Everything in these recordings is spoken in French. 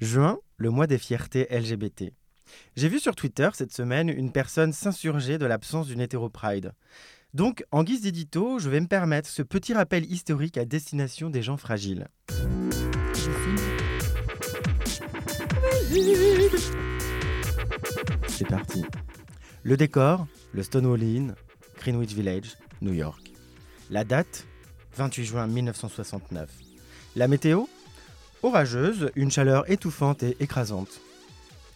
Juin, le mois des fiertés LGBT. J'ai vu sur Twitter cette semaine une personne s'insurger de l'absence d'une hétéro-pride. Donc, en guise d'édito, je vais me permettre ce petit rappel historique à destination des gens fragiles. C'est parti. Le décor, le Stonewall Inn, Greenwich Village, New York. La date, 28 juin 1969. La météo, orageuse, une chaleur étouffante et écrasante.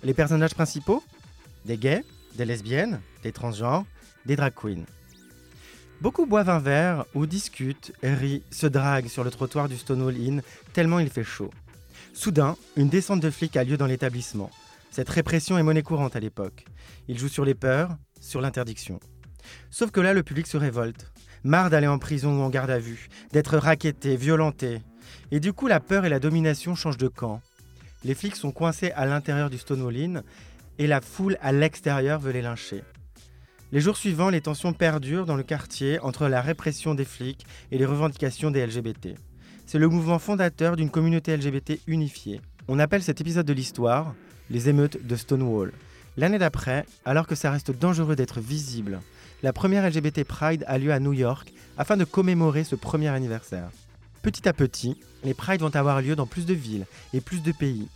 Les personnages principaux? Des gays, des lesbiennes, des transgenres, des drag queens. Beaucoup boivent un verre ou discutent, rient, se draguent sur le trottoir du Stonewall Inn tellement il fait chaud. Soudain, une descente de flics a lieu dans l'établissement. Cette répression est monnaie courante à l'époque. Ils jouent sur les peurs, sur l'interdiction. Sauf que là, le public se révolte. Marre d'aller en prison ou en garde à vue, d'être racketté, violenté. Et du coup, la peur et la domination changent de camp. Les flics sont coincés à l'intérieur du Stonewall Inn et la foule à l'extérieur veut les lyncher. Les jours suivants, les tensions perdurent dans le quartier entre la répression des flics et les revendications des LGBT. C'est le mouvement fondateur d'une communauté LGBT unifiée. On appelle cet épisode de l'histoire les émeutes de Stonewall. L'année d'après, alors que ça reste dangereux d'être visible, la première LGBT Pride a lieu à New York afin de commémorer ce premier anniversaire. Petit à petit, les Prides vont avoir lieu dans plus de villes et plus de pays.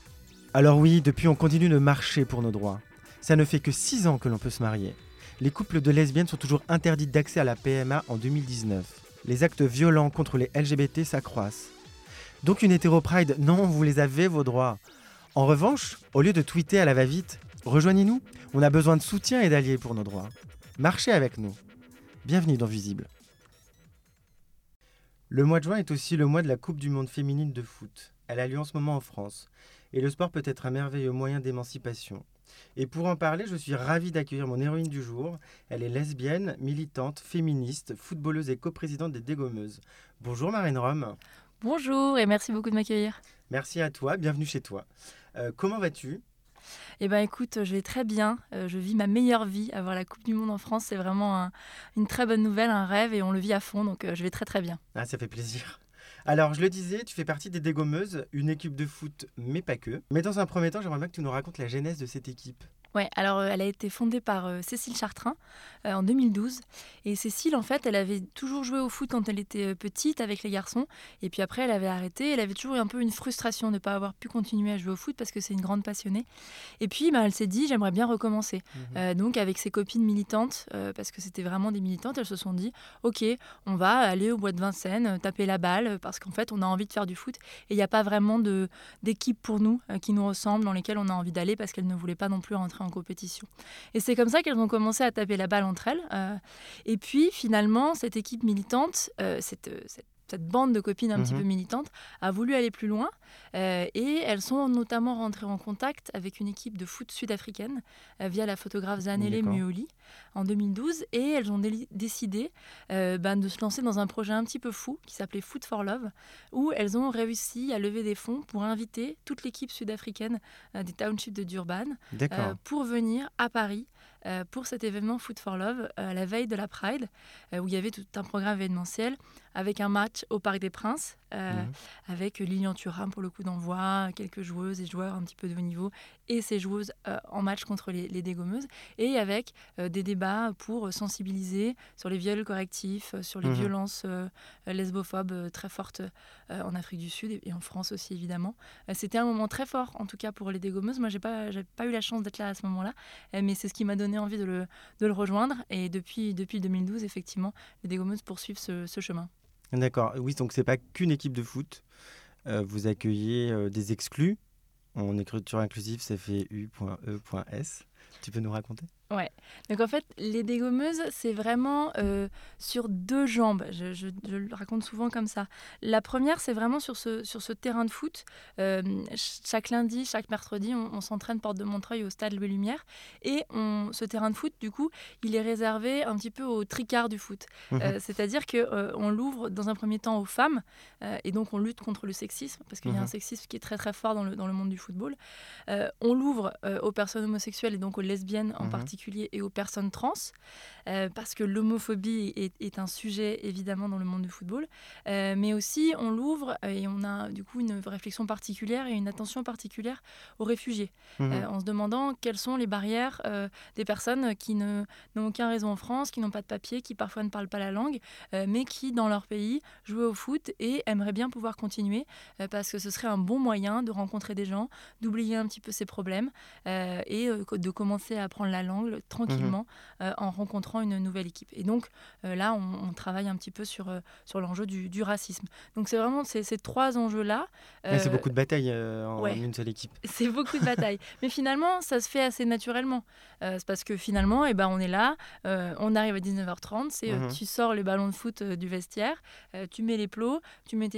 Alors oui, depuis on continue de marcher pour nos droits. Ça ne fait que 6 ans que l'on peut se marier. Les couples de lesbiennes sont toujours interdits d'accès à la PMA en 2019. Les actes violents contre les LGBT s'accroissent. Donc une hétéro-pride, non, vous les avez vos droits. En revanche, au lieu de tweeter à la va-vite, rejoignez-nous, on a besoin de soutien et d'alliés pour nos droits. Marchez avec nous. Bienvenue dans Visible. Le mois de juin est aussi le mois de la Coupe du Monde féminine de foot. Elle a lieu en ce moment en France. Et le sport peut être un merveilleux moyen d'émancipation. Et pour en parler, je suis ravie d'accueillir mon héroïne du jour. Elle est lesbienne, militante, féministe, footballeuse et coprésidente des Dégommeuses. Bonjour Marine Rome. Bonjour et merci beaucoup de m'accueillir. Merci à toi, bienvenue chez toi. Euh, comment vas-tu? Eh ben écoute, je vais très bien. Euh, je vis ma meilleure vie. Avoir la Coupe du Monde en France, c'est vraiment une très bonne nouvelle, un rêve, et on le vit à fond. Donc euh, je vais très très bien. Ah, ça fait plaisir. Alors, je le disais, tu fais partie des Dégommeuses, une équipe de foot, mais pas que. Mais dans un premier temps, j'aimerais bien que tu nous racontes la genèse de cette équipe. Ouais, alors euh, elle a été fondée par euh, Cécile Chartrain euh, en 2012. Et Cécile, en fait, elle avait toujours joué au foot quand elle était petite avec les garçons. Et puis après, elle avait arrêté. Elle avait toujours eu un peu une frustration de ne pas avoir pu continuer à jouer au foot parce que c'est une grande passionnée. Et puis, bah, elle s'est dit, j'aimerais bien recommencer. Mhm. donc, avec ses copines militantes, parce que c'était vraiment des militantes, elles se sont dit, OK, on va aller au bois de Vincennes, taper la balle, parce qu'en fait, on a envie de faire du foot. Et il n'y a pas vraiment d'équipe pour nous qui nous ressemble, dans lesquelles on a envie d'aller, parce qu'elles ne voulaient pas non plus rentrer en compétition. Et c'est comme ça qu'elles ont commencé à taper la balle entre elles. Euh, et puis finalement, cette équipe militante, euh, cette, cette cette bande de copines un petit mhm. peu militantes a voulu aller plus loin euh, et elles sont notamment rentrées en contact avec une équipe de foot sud-africaine euh, via la photographe Zanele Muoli en 2012 et elles ont décidé euh, ben, de se lancer dans un projet un petit peu fou qui s'appelait Foot for Love où elles ont réussi à lever des fonds pour inviter toute l'équipe sud-africaine des townships de Durban pour venir à Paris pour cet événement Foot for Love à la veille de la Pride où il y avait tout un programme événementiel avec un match au Parc des Princes, euh, mhm. avec Lilian Thuram pour le coup d'envoi, quelques joueuses et joueurs un petit peu de haut niveau, et ces joueuses euh, en match contre les, dégommeuses, et avec euh, des débats pour sensibiliser sur les viols correctifs, sur les mhm. violences lesbophobes très fortes en Afrique du Sud et, en France aussi évidemment. C'était un moment très fort en tout cas pour les dégommeuses. Moi j'ai pas, pas eu la chance d'être là à ce moment-là, mais c'est ce qui m'a donné envie de le, de le, rejoindre, et depuis, depuis 2012 effectivement, les dégommeuses poursuivent ce, ce chemin. D'accord. Oui, donc c'est pas qu'une équipe de foot. Euh, vous accueillez euh, des exclus. En écriture inclusive, ça fait U.E.S. Tu peux nous raconter? Ouais. Donc en fait, les dégommeuses, c'est vraiment euh, sur deux jambes. Je, le raconte souvent comme ça. La première, c'est vraiment sur ce, sur ce terrain de foot. Euh, chaque lundi, chaque mercredi, on, s'entraîne porte de Montreuil au stade Louis Lumière. Et on, ce terrain de foot, du coup, il est réservé un petit peu au tricard du foot. Mhm. Euh, c'est-à-dire qu'on l'ouvre dans un premier temps aux femmes. et donc on lutte contre le sexisme, parce qu'il y a un mhm. sexisme qui est très très fort dans le, dans le monde du football. on l'ouvre aux personnes homosexuelles et donc aux lesbiennes en mhm. particulier particulier et aux personnes trans, euh, parce que l'homophobie est, un sujet évidemment dans le monde du football, euh, mais aussi on l'ouvre et on a du coup une réflexion particulière et une attention particulière aux réfugiés, mmh. en se demandant quelles sont les barrières des personnes qui n'ont aucun réseau en France, qui n'ont pas de papier, qui parfois ne parlent pas la langue, mais qui dans leur pays jouent au foot et aimeraient bien pouvoir continuer, parce que ce serait un bon moyen de rencontrer des gens, d'oublier un petit peu ses problèmes euh, et euh, de commencer à apprendre la langue tranquillement mhm. euh, en rencontrant une nouvelle équipe. Et donc là, on, travaille un petit peu sur, sur l'enjeu du, racisme. Donc c'est vraiment ces, ces trois enjeux-là. c'est beaucoup de batailles en une seule équipe. C'est beaucoup de batailles. Mais finalement, ça se fait assez naturellement. c'est parce que finalement, eh ben, on est là, on arrive à 19h30, c'est mhm. tu sors les ballons de foot du vestiaire, tu mets les plots, tu mets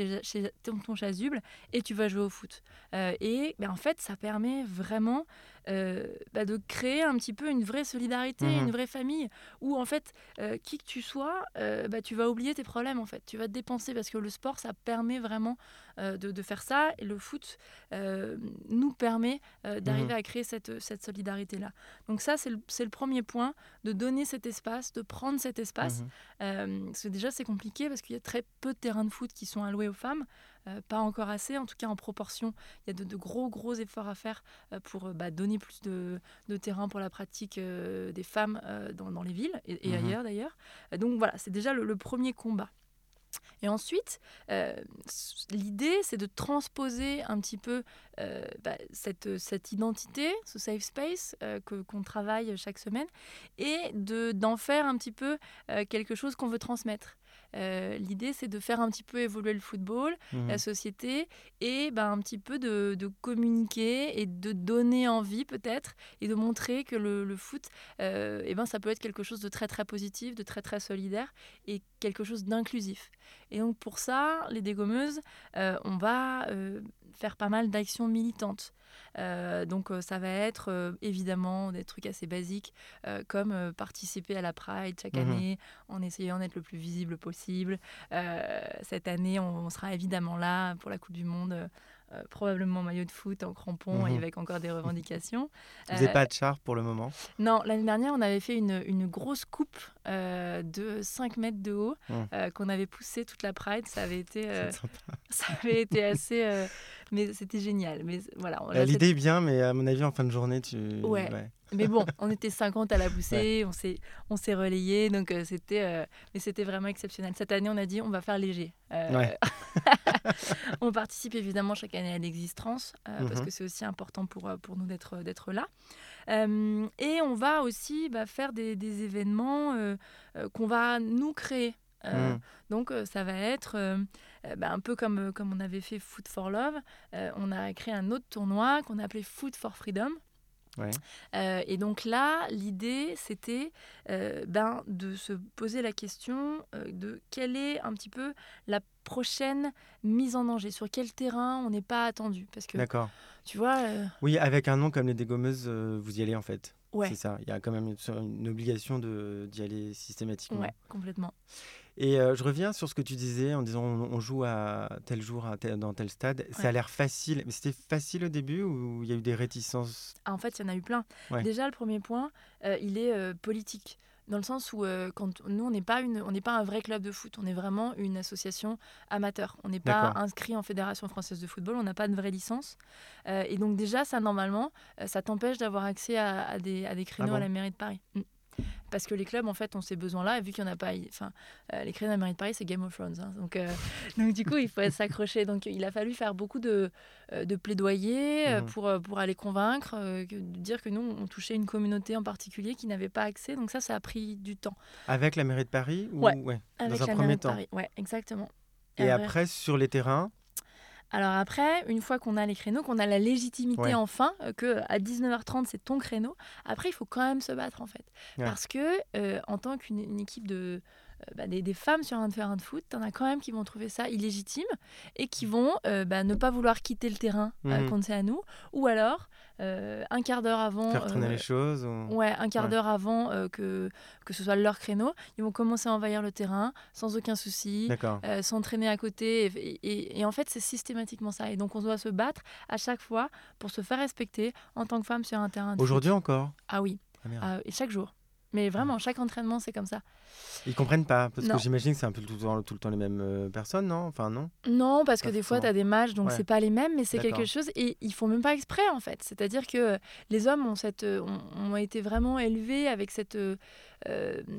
ton, ton chasuble et tu vas jouer au foot. et ben, en fait, ça permet vraiment euh, bah, de créer un petit peu une vraie solidarité, mhm. une vraie famille, où en fait, euh, qui que tu sois, euh, bah, tu vas oublier tes problèmes en fait, tu vas te dépenser parce que le sport, ça permet vraiment de, faire ça, et le foot nous permet d'arriver mhm. à créer cette, cette solidarité-là. Donc ça, c'est le, le, premier point, de donner cet espace, de prendre cet espace, mhm. parce que déjà c'est compliqué parce qu'il y a très peu de terrains de foot qui sont alloués aux femmes. Euh, pas encore assez, en tout cas en proportion. Il y a de, gros, gros efforts à faire euh, pour euh, bah, donner plus de, terrain pour la pratique des femmes dans, les villes et, mhm. ailleurs d'ailleurs. donc voilà, c'est déjà le, premier combat. Et ensuite, l'idée, c'est de transposer un petit peu bah, cette, cette, identité, ce safe space que, qu'on travaille chaque semaine, et de, d'en faire un petit peu quelque chose qu'on veut transmettre. Euh, l'idée, c'est de faire un petit peu évoluer le football, mhm. la société, et ben, un petit peu de, communiquer et de donner envie peut-être, et de montrer que le, foot, euh, eh ben, ça peut être quelque chose de très très positif, de très très solidaire, et quelque chose d'inclusif. Et donc pour ça, les dégommeuses, euh, on va faire pas mal d'actions militantes. Euh, donc euh, ça va être euh, évidemment des trucs assez basiques comme participer à la Pride chaque mhm. année en essayant d'être le plus visible possible. cette année, on, sera évidemment là pour la Coupe du Monde. Probablement maillot de foot en crampon et mhm. avec encore des revendications. Vous n'avez pas de char pour le moment Non, l'année dernière, on avait fait une, une grosse coupe de 5 mètres de haut mhm. qu'on avait poussé toute la Pride. Ça avait été, ça avait été assez mais c'était génial. Mais voilà. L'idée est bien, mais à mon avis, en fin de journée, tu. Ouais. Mais bon, on était 50 à la pousser, on s'est on s'est relayé, donc euh, c'était euh, mais c'était vraiment exceptionnel. Cette année, on a dit on va faire léger. Euh, on participe évidemment chaque année à l'existence parce mhm. que c'est aussi important pour pour nous d'être d'être là. et on va aussi bah, faire des, des événements qu'on va nous créer. Mm. Donc ça va être bah, un peu comme, comme on avait fait Food for Love. on a créé un autre tournoi qu'on a appelé Food for Freedom. Et donc là, l'idée, c'était ben, de se poser la question de quelle est un petit peu la prochaine mise en danger, sur quel terrain on n'est pas attendu? Parce que, D'accord. Tu vois. Oui, avec un nom comme les dégommeuses, vous y allez en fait. Ouais. C'est ça. Il y a quand même une, une obligation d'y aller systématiquement. Ouais, complètement. Et euh, je reviens sur ce que tu disais en disant on, joue à tel jour dans tel stade. Ça a l'air facile. Mais c'était facile au début ou il y a eu des réticences? Ah, En fait, il y en a eu plein. Déjà, le premier point, euh, il est euh, politique. Dans le sens où quand nous on n'est pas une on n'est pas un vrai club de foot. On est vraiment une association amateur. On n'est pas inscrit en fédération française de football. On n'a pas de vraie licence. Et donc déjà ça normalement ça t'empêche d'avoir accès à, des, à des créneaux ah à la mairie de Paris. Mm parce que les clubs en fait ont ces besoins-là et vu qu'il n'y en a pas, enfin euh, les créneaux de Paris c'est Game of Thrones, hein. donc euh, donc du coup il faut s'accrocher. Donc il a fallu faire beaucoup de, euh, de plaidoyer mhm. pour pour aller convaincre, de dire que nous on touchait une communauté en particulier qui n'avait pas accès. Donc ça ça a pris du temps. Avec la mairie de Paris ou... ouais, avec dans un premier temps? Paris. Ouais, exactement. Et, après sur les terrains alors après, une fois qu'on a les créneaux, qu'on a la légitimité enfin, euh, que à 19h30 c'est ton créneau, après il faut quand même se battre en fait. Parce que euh, en tant qu'une équipe de, euh, bah, des, femmes sur un terrain de foot, t'en as quand même qui vont trouver ça illégitime et qui vont bah, ne pas vouloir quitter le terrain mmh. quand c'est à nous, ou alors euh, un quart d'heure avant. Faire tourner les choses Ouais, un quart d'heure avant euh, que, que ce soit leur créneau. Ils vont commencer à envahir le terrain sans aucun souci, euh, s'entraîner à côté. Et, et, en fait, c'est systématiquement ça. Et donc, on doit se battre à chaque fois pour se faire respecter en tant que femme sur un terrain. Aujourd'hui encore? Ah oui. Ah. Ah, et chaque jour. Mais vraiment, chaque entraînement, c'est comme ça. Ils comprennent pas, parce Non. que j'imagine que c'est un peu tout le temps, tout le, temps les mêmes euh, personnes, non? Enfin, non? Non, parce que des fois, tu as des matchs, donc Ouais. c'est pas les mêmes, mais c'est quelque chose. Et ils font même pas exprès, en fait. C'est-à-dire que euh, les hommes ont, cette, euh, ont, ont été vraiment élevés avec cette, euh,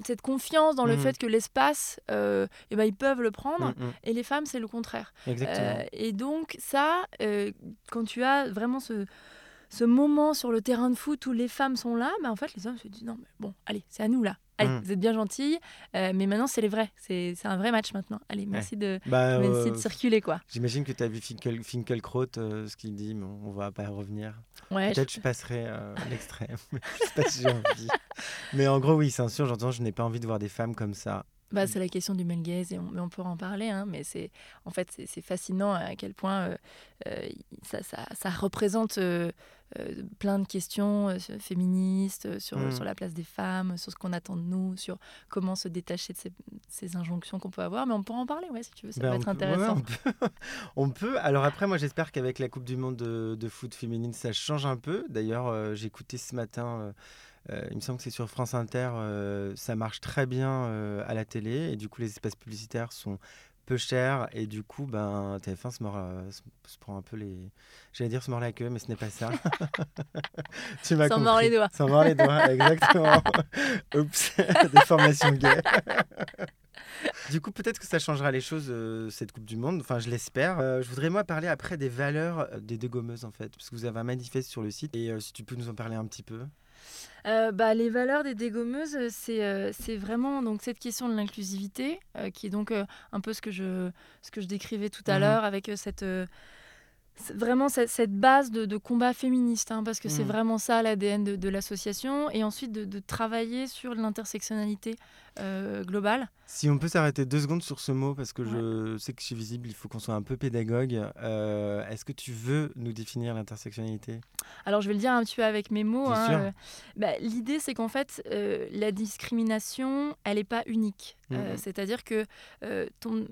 cette confiance dans le Mhm. fait que l'espace, euh, eh ben, ils peuvent le prendre. Mm, mm. Et les femmes, c'est le contraire. Exactement. Et donc, ça, quand tu as vraiment ce, ce moment sur le terrain de foot où les femmes sont là, bah, en fait, les hommes se disent non, mais bon, allez, c'est à nous là. Allez, Mm. vous êtes bien gentilles, euh, mais maintenant, c'est les vrais. C'est c'est un vrai match maintenant. Allez, merci de, Bah, merci euh, de circuler, quoi. J'imagine que tu as vu Finkel, Finkelkraut, euh, ce qu'il dit, mais on va pas revenir. Ouais, Peut-être je passerai euh, je sais pas si j'ai envie. Mais en gros, oui, c'est sûr, j'entends, je n'ai pas envie de voir des femmes comme ça. Bah, c'est la question du male gaze et on, mais on peut en parler, hein, mais c'est en fait c'est fascinant à quel point euh, euh, ça, ça, ça représente euh, plein de questions féministes, sur, Mm. sur la place des femmes, sur ce qu'on attend de nous, sur comment se détacher de ces, ces injonctions qu'on peut avoir. Mais on pourra en parler, ouais, si tu veux, ça Ben, peut être peut- ouais, intéressant. on, peut, on peut. Alors après, moi, j'espère qu'avec la Coupe du Monde de, de foot féminine, ça change un peu. D'ailleurs, j'ai écouté ce matin, il me semble que c'est sur France Inter, euh, ça marche très bien euh, à la télé. Et du coup, les espaces publicitaires sont peu chers. Et du coup, ben, TF1 se, mord, euh, se, se prend un peu les... J'allais dire se mord la queue, mais ce n'est pas ça. tu m'as S'en mord les doigts. S'en mord les doigts, exactement. Oups, des formations gays. Du coup, peut-être que ça changera les choses, euh, cette Coupe du Monde. Enfin, je l'espère. Euh, je voudrais, moi, parler après des valeurs euh, des deux gommeuses, en fait. Parce que vous avez un manifeste sur le site. Et euh, si tu peux nous en parler un petit peu. Euh, bah, les valeurs des dégommeuses, euh, c'est euh, c'est vraiment donc cette question de l'inclusivité, qui est donc un peu ce que je, ce que je décrivais tout à Mhm. l'heure, avec cette, vraiment cette, cette base de, de combat féministe, hein, parce que c'est Mhm. vraiment ça l'ADN de, de l'association, et ensuite de, de travailler sur l'intersectionnalité euh, globale. Si on peut s'arrêter deux secondes sur ce mot, parce que je sais que chez Visible, il faut qu'on soit un peu pédagogue. Euh, Est-ce que tu veux nous définir l'intersectionnalité? Alors je vais le dire un petit peu avec mes mots. Hein, euh, bah, L'idée c'est qu'en fait la discrimination elle n'est pas unique. Euh, Mhm. C'est-à-dire que ton...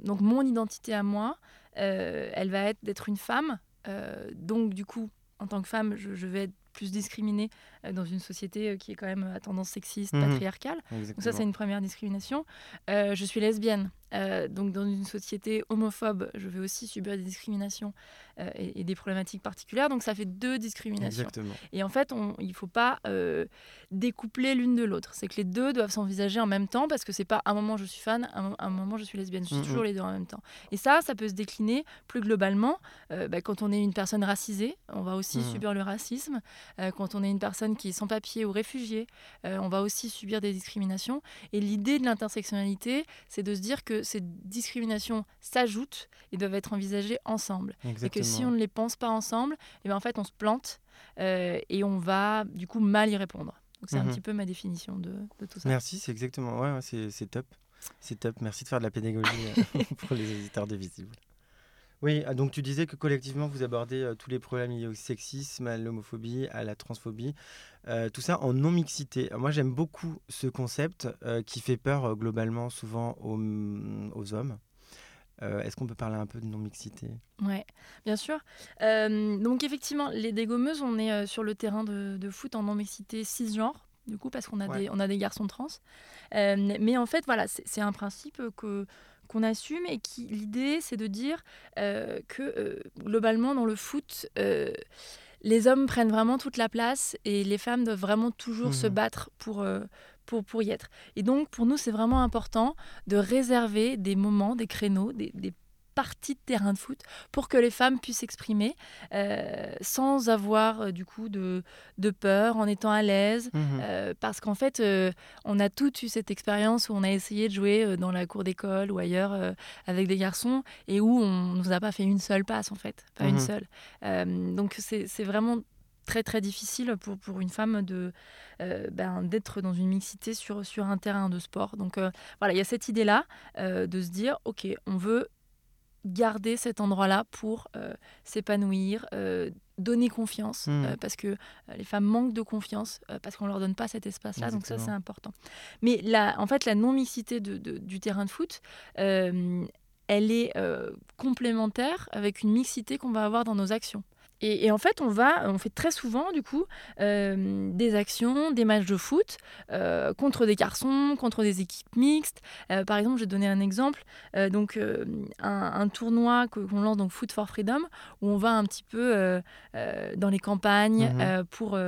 donc mon identité à moi, elle va être d'être une femme. Euh, donc du coup en tant que femme je, je vais être plus discriminée euh, dans une société euh, qui est quand même à tendance sexiste, Mhm. patriarcale. Donc ça, c'est une première discrimination. Euh, je suis lesbienne. Euh, donc dans une société homophobe, je vais aussi subir des discriminations euh, et, et des problématiques particulières. Donc ça fait deux discriminations. Exactement. Et en fait, on- il ne faut pas euh, découpler l'une de l'autre. C'est que les deux doivent s'envisager en même temps parce que c'est pas un moment je suis fan, un, un moment je suis lesbienne. Je suis Mhm. toujours les deux en même temps. Et ça, ça peut se décliner plus globalement. Euh, bah, quand on est une personne racisée, on va aussi Mhm. subir le racisme. Euh, quand on est une personne qui est sans papier ou réfugiée, euh, on va aussi subir des discriminations. Et l'idée de l'intersectionnalité, c'est de se dire que ces discriminations s'ajoutent et doivent être envisagées ensemble. Et que si on ne les pense pas ensemble, eh ben en fait, on se plante euh, et on va du coup mal y répondre. Donc c'est un Mhm. petit peu ma définition de, de tout ça. Merci, c'est exactement. Ouais, ouais, c'est top. C'est top. Merci de faire de la pédagogie pour les auditeurs de Visible. Oui, ah, donc tu disais que collectivement vous abordez euh, tous les problèmes liés au sexisme, à l'homophobie, à la transphobie, euh, tout ça en non-mixité. Moi j'aime beaucoup ce concept euh, qui fait peur globalement souvent aux, aux hommes. Est-ce qu'on peut parler un peu de non-mixité? Ouais, bien sûr. Donc effectivement, les dégommeuses, on est sur le terrain de, de foot en non-mixité cisgenre, du coup, parce qu'on a, Ouais. des, on a des garçons trans. Mais en fait, voilà, c'est un principe que qu'on assume et qui l'idée c'est de dire euh, que euh, globalement dans le foot euh, les hommes prennent vraiment toute la place et les femmes doivent vraiment toujours se Mhm. battre pour, pour, pour y être. Et donc, pour nous, c'est vraiment important de réserver des moments, des créneaux, des, des parties de terrain de foot pour que les femmes puissent s'exprimer euh, sans avoir euh, du coup de, de peur, en étant à l'aise. Euh, parce qu'en fait, on a toutes eu cette expérience où on a essayé de jouer dans la cour d'école ou ailleurs avec des garçons et où on nous a pas fait une seule passe en fait, pas une Mhm. seule. Donc c'est c'est vraiment très très difficile pour, pour une femme de euh, ben, d'être dans une mixité sur, sur un terrain de sport. Donc euh, voilà, il y a cette idée-là euh, de se dire, ok, on veut garder cet endroit-là pour euh, s'épanouir, euh, donner confiance, Mhm. euh, parce que les femmes manquent de confiance, parce qu'on leur donne pas cet espace-là, donc ça c'est important. Mais la, en fait, la non-mixité de- de- du terrain de foot, elle est complémentaire avec une mixité qu'on va avoir dans nos actions. Et, en fait, on va, on fait très souvent, du coup, euh, des actions, des matchs de foot euh, contre des garçons, contre des équipes mixtes. Euh, par exemple, je vais donner un exemple. donc, un, tournoi qu'on lance, donc Foot for Freedom, où on va un petit peu dans les campagnes mmh pour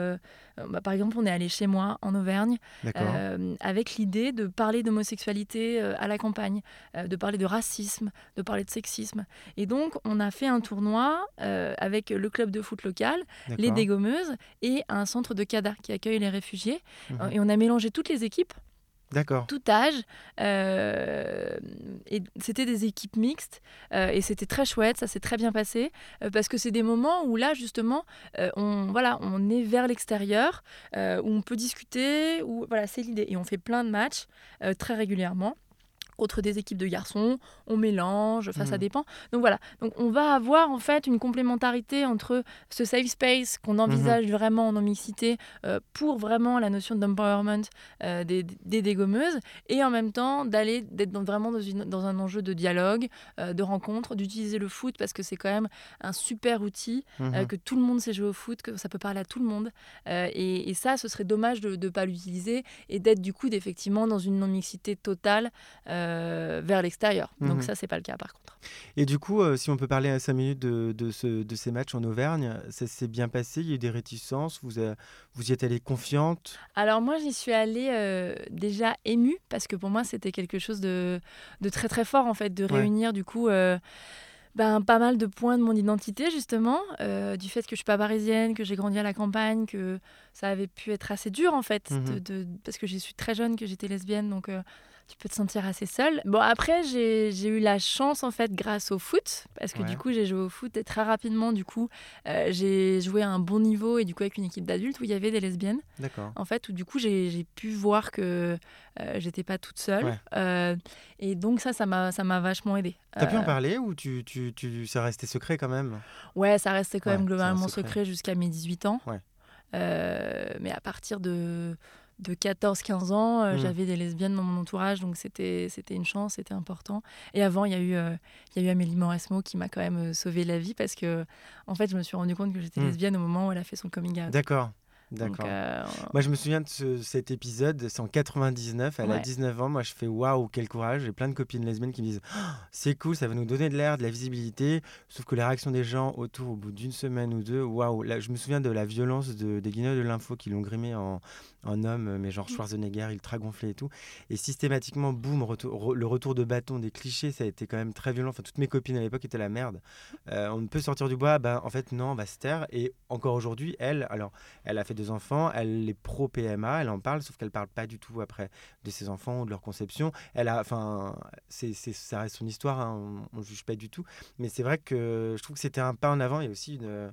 bah, par exemple, on est allé chez moi en Auvergne euh, avec l'idée de parler d'homosexualité euh, à la campagne, de parler de racisme, de parler de sexisme. Et donc, on a fait un tournoi avec le club de foot local, les dégommeuses et un centre de CADA qui accueille les réfugiés. Mhm. Et on a mélangé toutes les équipes D'accord. Tout âge. Euh, et c'était des équipes mixtes. Euh, et c'était très chouette, ça s'est très bien passé. Euh, parce que c'est des moments où là, justement, on, voilà, on est vers l'extérieur, où on peut discuter. Où, voilà, c'est l'idée. Et on fait plein de matchs très régulièrement contre des équipes de garçons, on mélange, enfin ça mmh. dépend. Donc voilà, donc on va avoir en fait une complémentarité entre ce safe space qu'on envisage mmh vraiment en non-mixité euh, pour vraiment la notion d'empowerment euh, des, des, dégommeuses et en même temps d'aller d'être vraiment dans, une, dans, un enjeu de dialogue, euh, de rencontre, d'utiliser le foot parce que c'est quand même un super outil, mmh que tout le monde sait jouer au foot, que ça peut parler à tout le monde. Et, et, ça, ce serait dommage de ne pas l'utiliser et d'être du coup effectivement dans une non-mixité totale. Euh, vers l'extérieur. Donc mhm. ça, c'est pas le cas par contre. Et du coup, euh, si on peut parler à 5 minutes de, de, ce, de, ces matchs en Auvergne, ça s'est bien passé Il y a eu des réticences Vous, vous y êtes allée confiante? Alors moi, j'y suis allée euh, déjà émue parce que pour moi, c'était quelque chose de, de, très très fort en fait, de réunir du coup ben, pas mal de points de mon identité, justement, euh, du fait que je suis pas parisienne, que j'ai grandi à la campagne, que ça avait pu être assez dur, en fait, mhm. de, parce que je suis très jeune, que j'étais lesbienne, donc euh, tu peux te sentir assez seule. Bon, après, j'ai eu la chance, en fait, grâce au foot, parce que du coup, j'ai joué au foot et très rapidement, du coup, euh, j'ai joué à un bon niveau et du coup, avec une équipe d'adultes où il y avait des lesbiennes. D'accord. En fait, où du coup, j'ai pu voir que euh, j'étais pas toute seule. Euh, et donc ça, ça m'a, vachement aidé. T'as pu en euh, parler ou tu, tu, tu, ça restait secret quand même? Ouais, ça restait quand même globalement secret, jusqu'à mes 18 ans. mais à partir de, de 14-15 ans, mmh. j'avais des lesbiennes dans mon entourage, donc c'était, une chance, c'était important. Et avant, il y, a eu, il y a eu Amélie Mauresmo qui m'a quand même sauvé la vie parce que, en fait, je me suis rendu compte que j'étais mmh. lesbienne au moment où elle a fait son coming out. D'accord. D'accord. Euh, moi, je me souviens de cet épisode, c'est en 99, elle a 19 ans. Moi, je fais waouh, quel courage. J'ai plein de copines lesbiennes qui me disent oh, c'est cool, ça va nous donner de l'air, de la visibilité. Sauf que les réactions des gens autour, au bout d'une semaine ou deux, waouh. Je me souviens de la violence de, des guignols de l'info qui l'ont grimé en, en homme, mais genre Schwarzenegger, ultra gonflé et tout. Et systématiquement, boum, le retour de bâton des clichés, ça a été quand même très violent. Enfin, toutes mes copines à l'époque étaient la merde. Euh, on ne peut sortir du bois, ben en fait, non, on va se taire. Et encore aujourd'hui, elle, alors, elle a fait deux enfants, elle est pro PMA, elle en parle, sauf qu'elle parle pas du tout après de ses enfants ou de leur conception. Elle a, enfin, c'est, ça reste son histoire, hein, on, ne juge pas du tout. Mais c'est vrai que je trouve que c'était un pas en avant et aussi une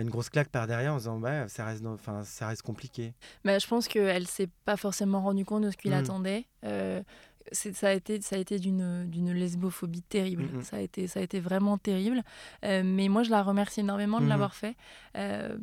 une grosse claque par derrière en disant bah, ça, reste, enfin, ça reste compliqué. Mais je pense qu'elle ne s'est pas forcément rendue compte de ce qu'il mmh. attendait. Euh, ça a été, ça a été d'une, d'une lesbophobie terrible. Ça, a été, ça a été vraiment terrible. Euh, mais moi, je la remercie énormément de l'avoir fait euh,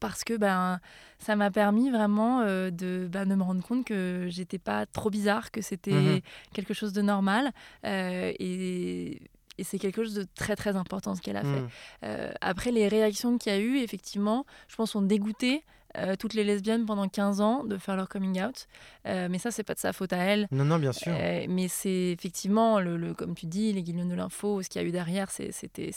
parce que ben, ça m'a permis vraiment de, ben, de me rendre compte que j'étais pas trop bizarre, que c'était quelque chose de normal. et et c'est quelque chose de très très important ce qu'elle a fait. Euh, après, les réactions qu'il y a eu, effectivement, je pense, ont dégoûté euh, toutes les lesbiennes pendant 15 ans de faire leur coming out. Euh, mais ça, c'est pas de sa faute à elle. Non, non, bien sûr. mais c'est effectivement, le, le, comme tu dis, les guillemets de l'info, ce qu'il y a eu derrière, c'était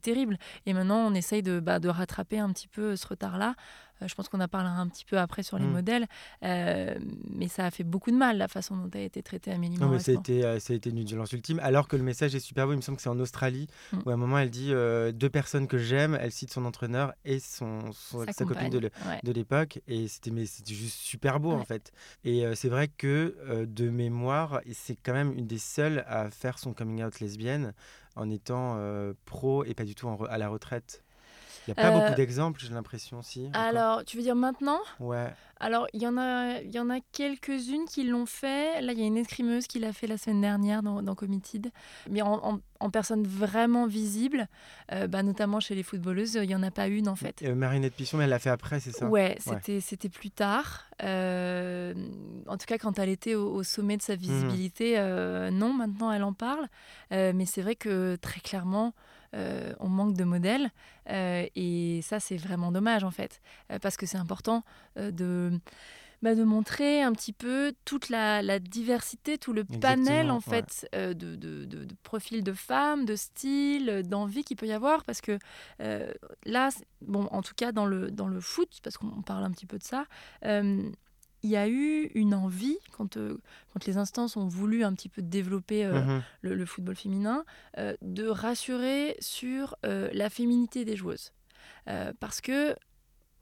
terrible. Et maintenant, on essaye de, bah, de rattraper un petit peu ce retard-là euh, je pense qu'on en parlera un petit peu après sur les mm. modèles. Euh, mais ça a fait beaucoup de mal la façon dont a été traité Amélie Non, mais ça a, été, euh, ça a été une violence ultime. Alors que le message est super beau. Il me semble que c'est en Australie mm. où à un moment elle dit deux personnes que j'aime. Elle cite son entraîneur et son, sa, copine de l'époque. Et c'était juste super beau en fait. Et c'est vrai que de mémoire, c'est quand même une des seules à faire son coming out lesbienne en étant pro et pas du tout à la retraite. Il n'y a pas beaucoup euh, d'exemples, j'ai l'impression aussi. Alors, tu veux dire maintenant? Ouais. Alors, il y en a, y en a quelques-unes qui l'ont fait. Là, il y a une escrimeuse qui l'a fait la semaine dernière dans, dans Committed. Mais en, en, personne vraiment visible, euh, bah, notamment chez les footballeuses, il n'y en a pas une en fait. Euh, Marinette Pisson, mais elle l'a fait après, c'est ça? Ouais, c'était, c'était plus tard. en tout cas, quand elle était au, sommet de sa mhm. visibilité, non, maintenant elle en parle. mais c'est vrai que très clairement, on manque de modèles. et ça, c'est vraiment dommage, en fait, parce que c'est important de bah, de montrer un petit peu toute la, diversité, tout le panel en fait euh, de, de, de, profils de femmes, de styles, d'envie qu'il peut y avoir. Parce que euh, là, bon, en tout cas dans le, dans le foot, parce qu'on parle un petit peu de ça, euh, il y a eu une envie, quand, quand les instances ont voulu un petit peu développer mmh le, le, football féminin, de rassurer sur la féminité des joueuses. parce que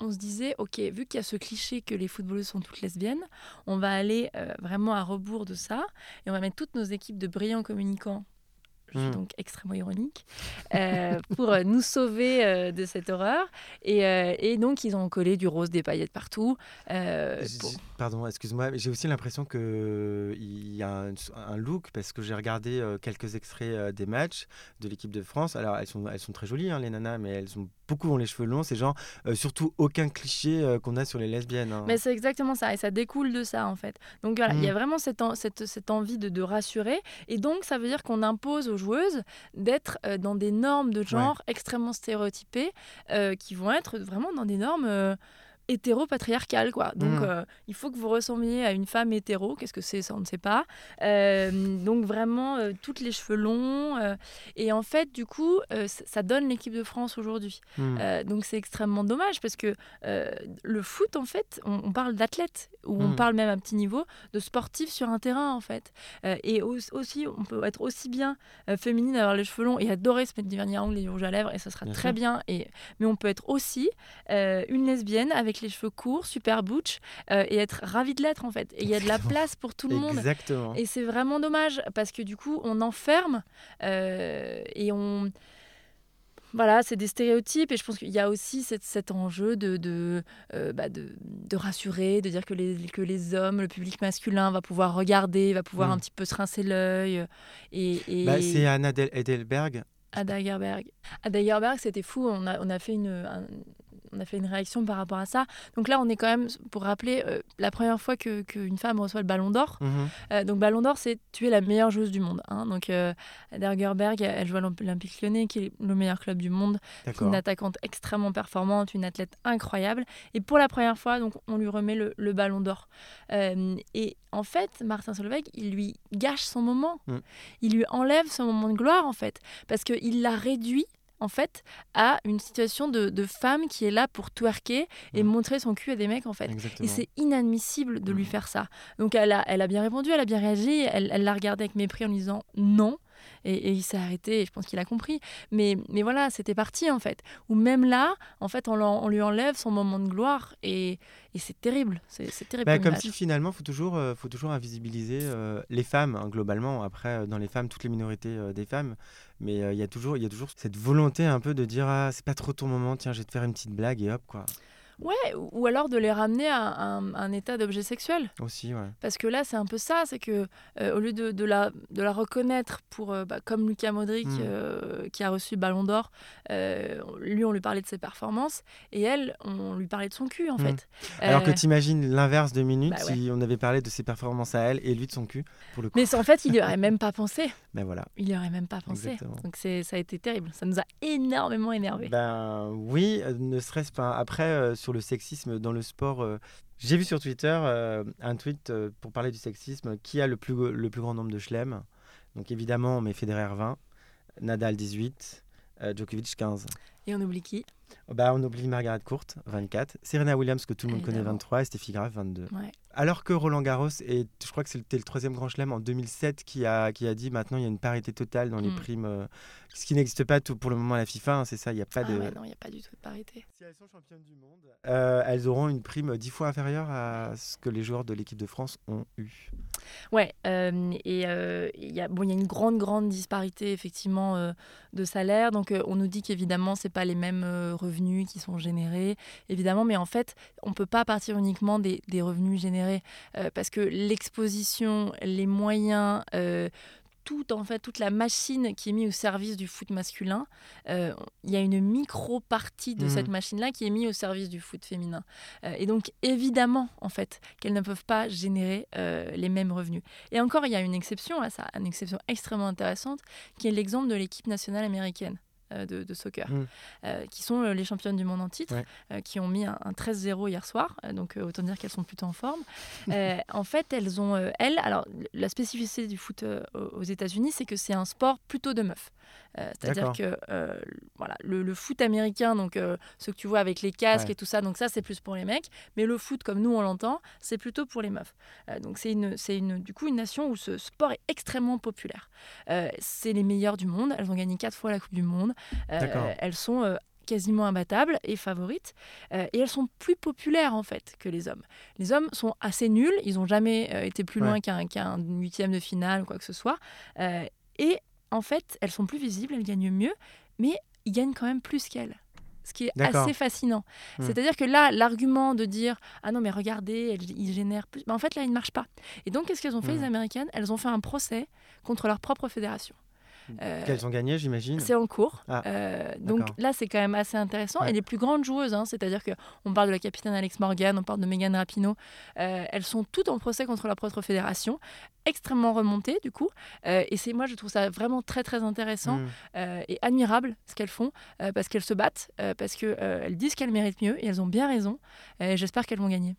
on se disait, ok, vu qu'il y a ce cliché que les footballeuses sont toutes lesbiennes, on va aller euh, vraiment à rebours de ça et on va mettre toutes nos équipes de brillants communicants je suis hmm. donc extrêmement ironique, euh, pour euh, nous sauver euh, de cette horreur. Et, et, donc, ils ont collé du rose, des paillettes partout. Pardon, excuse-moi, j'ai aussi l'impression qu'il y a un, look, parce que j'ai regardé quelques extraits des matchs de l'équipe de France. Alors, elles sont, elles sont très jolies, hein, les nanas, mais elles ont beaucoup ont les cheveux longs. C'est genre, surtout aucun cliché qu'on a sur les lesbiennes. Hein. Mais c'est exactement ça, et ça découle de ça, en fait. Donc, voilà, il y a hmm. vraiment cette, cette, cette envie de, de rassurer. Et donc, ça veut dire qu'on impose aux joueuses d'être euh, dans des normes de genre extrêmement stéréotypées euh, qui vont être vraiment dans des normes euh, hétéro-patriarcal, quoi. Donc, mm. euh, il faut que vous ressembliez à une femme hétéro. Qu'est-ce que c'est? Ça, on ne sait pas. Euh, donc, vraiment, euh, toutes les cheveux longs. et en fait, du coup, ça donne l'équipe de France aujourd'hui. Mm. donc, c'est extrêmement dommage parce que le foot, en fait, on, parle d'athlètes, ou on mm. parle même à petit niveau de sportifs sur un terrain, en fait. et aussi, on peut être aussi bien féminine, avoir les cheveux longs et adorer se mettre du vernis à ongles et du rouge à lèvres, et ça sera très bien. Et... Mais on peut être aussi une lesbienne avec les cheveux courts, super butch, euh, et être ravi de l'être en fait. Et il y a de la place pour tout le monde. Exactement. Et c'est vraiment dommage parce que du coup, on enferme euh, et on voilà, c'est des stéréotypes et je pense qu'il y a aussi cet enjeu de, de, euh, bah de, de, rassurer, de dire que les, que les hommes, le public masculin va pouvoir regarder, va pouvoir mm. un petit peu se rincer l'œil. Et, et... Bah, c'est Anna Edelberg. Ada Gerberg. Ada Gerberg, c'était fou. On a, on a fait une, on a fait une réaction par rapport à ça. Donc là, on est quand même, pour rappeler, euh, la première fois qu'une que femme reçoit le Ballon d'Or. Mhm. Euh, donc Ballon d'Or, c'est tu es la meilleure joueuse du monde. Hein. Donc euh, Dergerberg, elle joue à l'Olympique Lyonnais, qui est le meilleur club du monde, une attaquante extrêmement performante, une athlète incroyable. Et pour la première fois, donc on lui remet le, Ballon d'Or. et en fait, Martin Solveig, il lui gâche son moment. Mm. Il lui enlève son moment de gloire, en fait, parce qu'il l'a réduit en fait, à une situation de, femme qui est là pour twerker et mm. montrer son cul à des mecs, en fait. Et c'est inadmissible de lui mm. faire ça. Donc, elle a, elle a bien répondu, elle a bien réagi, elle l'a regardé avec mépris en lui disant non. Et, il s'est arrêté, et je pense qu'il a compris. Mais, mais voilà, c'était parti en fait. Ou même là, en fait, on, lui enlève son moment de gloire et, et c'est terrible. C'est terrible. Bah, comme, si finalement, il faut toujours, euh, faut toujours invisibiliser euh, les femmes, hein, globalement. Après, euh, dans les femmes, toutes les minorités des femmes. Mais il y, a toujours, y a toujours cette volonté un peu de dire Ah, c'est pas trop ton moment, tiens, je vais te faire une petite blague et hop, quoi. Ouais, ou alors de les ramener à un, état d'objet sexuel. Aussi, ouais. Parce que là, c'est un peu ça, c'est que euh, au lieu de, de, la, de la reconnaître pour, euh, bah, comme Lucas Modric hmm. euh, qui a reçu Ballon d'Or, lui, on lui parlait de ses performances et elle, on lui parlait de son cul, en hmm. fait. Alors que tu imagines l'inverse de minutes bah si on avait parlé de ses performances à elle et lui de son cul, pour le coup. Mais en fait, il n'y aurait même pas pensé. Ben voilà. Il n'y aurait même pas pensé. Donc c'est, ça a été terrible. Ça nous a énormément énervé. Ben oui, ne serait-ce pas. Après, sur le sexisme dans le sport. Euh, j'ai vu sur Twitter euh, un tweet euh, pour parler du sexisme qui a le plus, le plus grand nombre de chelems. Donc évidemment, on met Federer 20, Nadal 18, Djokovic 15. Et on oublie qui? Bah, On oublie Margaret Court, 24, Serena Williams, que tout le monde connaît, 23, et Steffi Graf, 22. Alors que Roland Garros, et je crois que c'était le troisième grand chelem en 2007 qui a, qui a dit maintenant il y a une parité totale dans les mm. primes ce qui n'existe pas tout pour le moment à la FIFA, hein, c'est ça, il n'y a pas ah de... non, il n'y a pas du tout de parité. Si elles sont championnes du monde, euh, elles auront une prime dix fois inférieure à ce que les joueurs de l'équipe de France ont eu. Ouais, euh, et euh, il y, a, bon, y a une grande, grande disparité effectivement de salaire. Donc on nous dit qu'évidemment, ce pas les mêmes revenus qui sont générés, évidemment, mais en fait, on ne peut pas partir uniquement des, des revenus générés parce que l'exposition, les moyens toute, en fait, toute la machine qui est mise au service du foot masculin, euh, il y a une micro-partie de cette mmh. machine-là qui est mise au service du foot féminin. Euh, et donc, évidemment, en fait, qu'elles ne peuvent pas générer euh, les mêmes revenus. Et encore, il y a une exception à ça, une exception extrêmement intéressante, qui est l'exemple de l'équipe nationale américaine. De, soccer, Mm. qui sont les championnes du monde en titre, Ouais. qui ont mis un, un 13-0 hier soir. donc autant dire qu'elles sont plutôt en forme. Euh, en fait, elles ont, euh, elles, alors la spécificité du foot euh, aux États-Unis, c'est que c'est un sport plutôt de meufs. Euh, C'est-à-dire que euh, voilà, le, le foot américain, donc euh, ce que tu vois avec les casques Ouais. et tout ça, donc ça c'est plus pour les mecs. Mais le foot, comme nous on l'entend, c'est plutôt pour les meufs. Donc c'est une, c'est une, du coup une nation où ce sport est extrêmement populaire. C'est les meilleures du monde. Elles ont gagné quatre fois la Coupe du Monde. Elles sont quasiment imbattables et favorites. Euh, et elles sont plus populaires en fait que les hommes. Les hommes sont assez nuls, ils n'ont jamais euh, été plus loin Ouais. qu'un qu'un huitième de finale ou quoi que ce soit. Euh, et en fait, elles sont plus visibles, elles gagnent mieux, mais ils gagnent quand même plus qu'elles. Ce qui est assez fascinant. Hmm. C'est-à-dire que là, l'argument de dire Ah non, mais regardez, elles- ils génèrent plus. Ben, en fait, là, il ne marche pas. Et donc, qu'est-ce qu'elles ont fait, Hmm. les Américaines? Elles ont fait un procès contre leur propre fédération. Euh, Qu'elles ont gagné, j'imagine. c'est en cours. Ah, Euh, donc là, c'est quand même assez intéressant. Ouais. Et les plus grandes joueuses, hein, c'est-à-dire que on parle de la capitaine Alex Morgan, on parle de Megan Rapinoe, euh, elles sont toutes en procès contre leur propre fédération, extrêmement remontées du coup. Euh, et c'est moi, je trouve ça vraiment très très intéressant Mm. euh, et admirable ce qu'elles font, euh, parce qu'elles se battent, parce qu'elles disent qu'elles méritent mieux et elles ont bien raison. J'espère qu'elles vont gagner.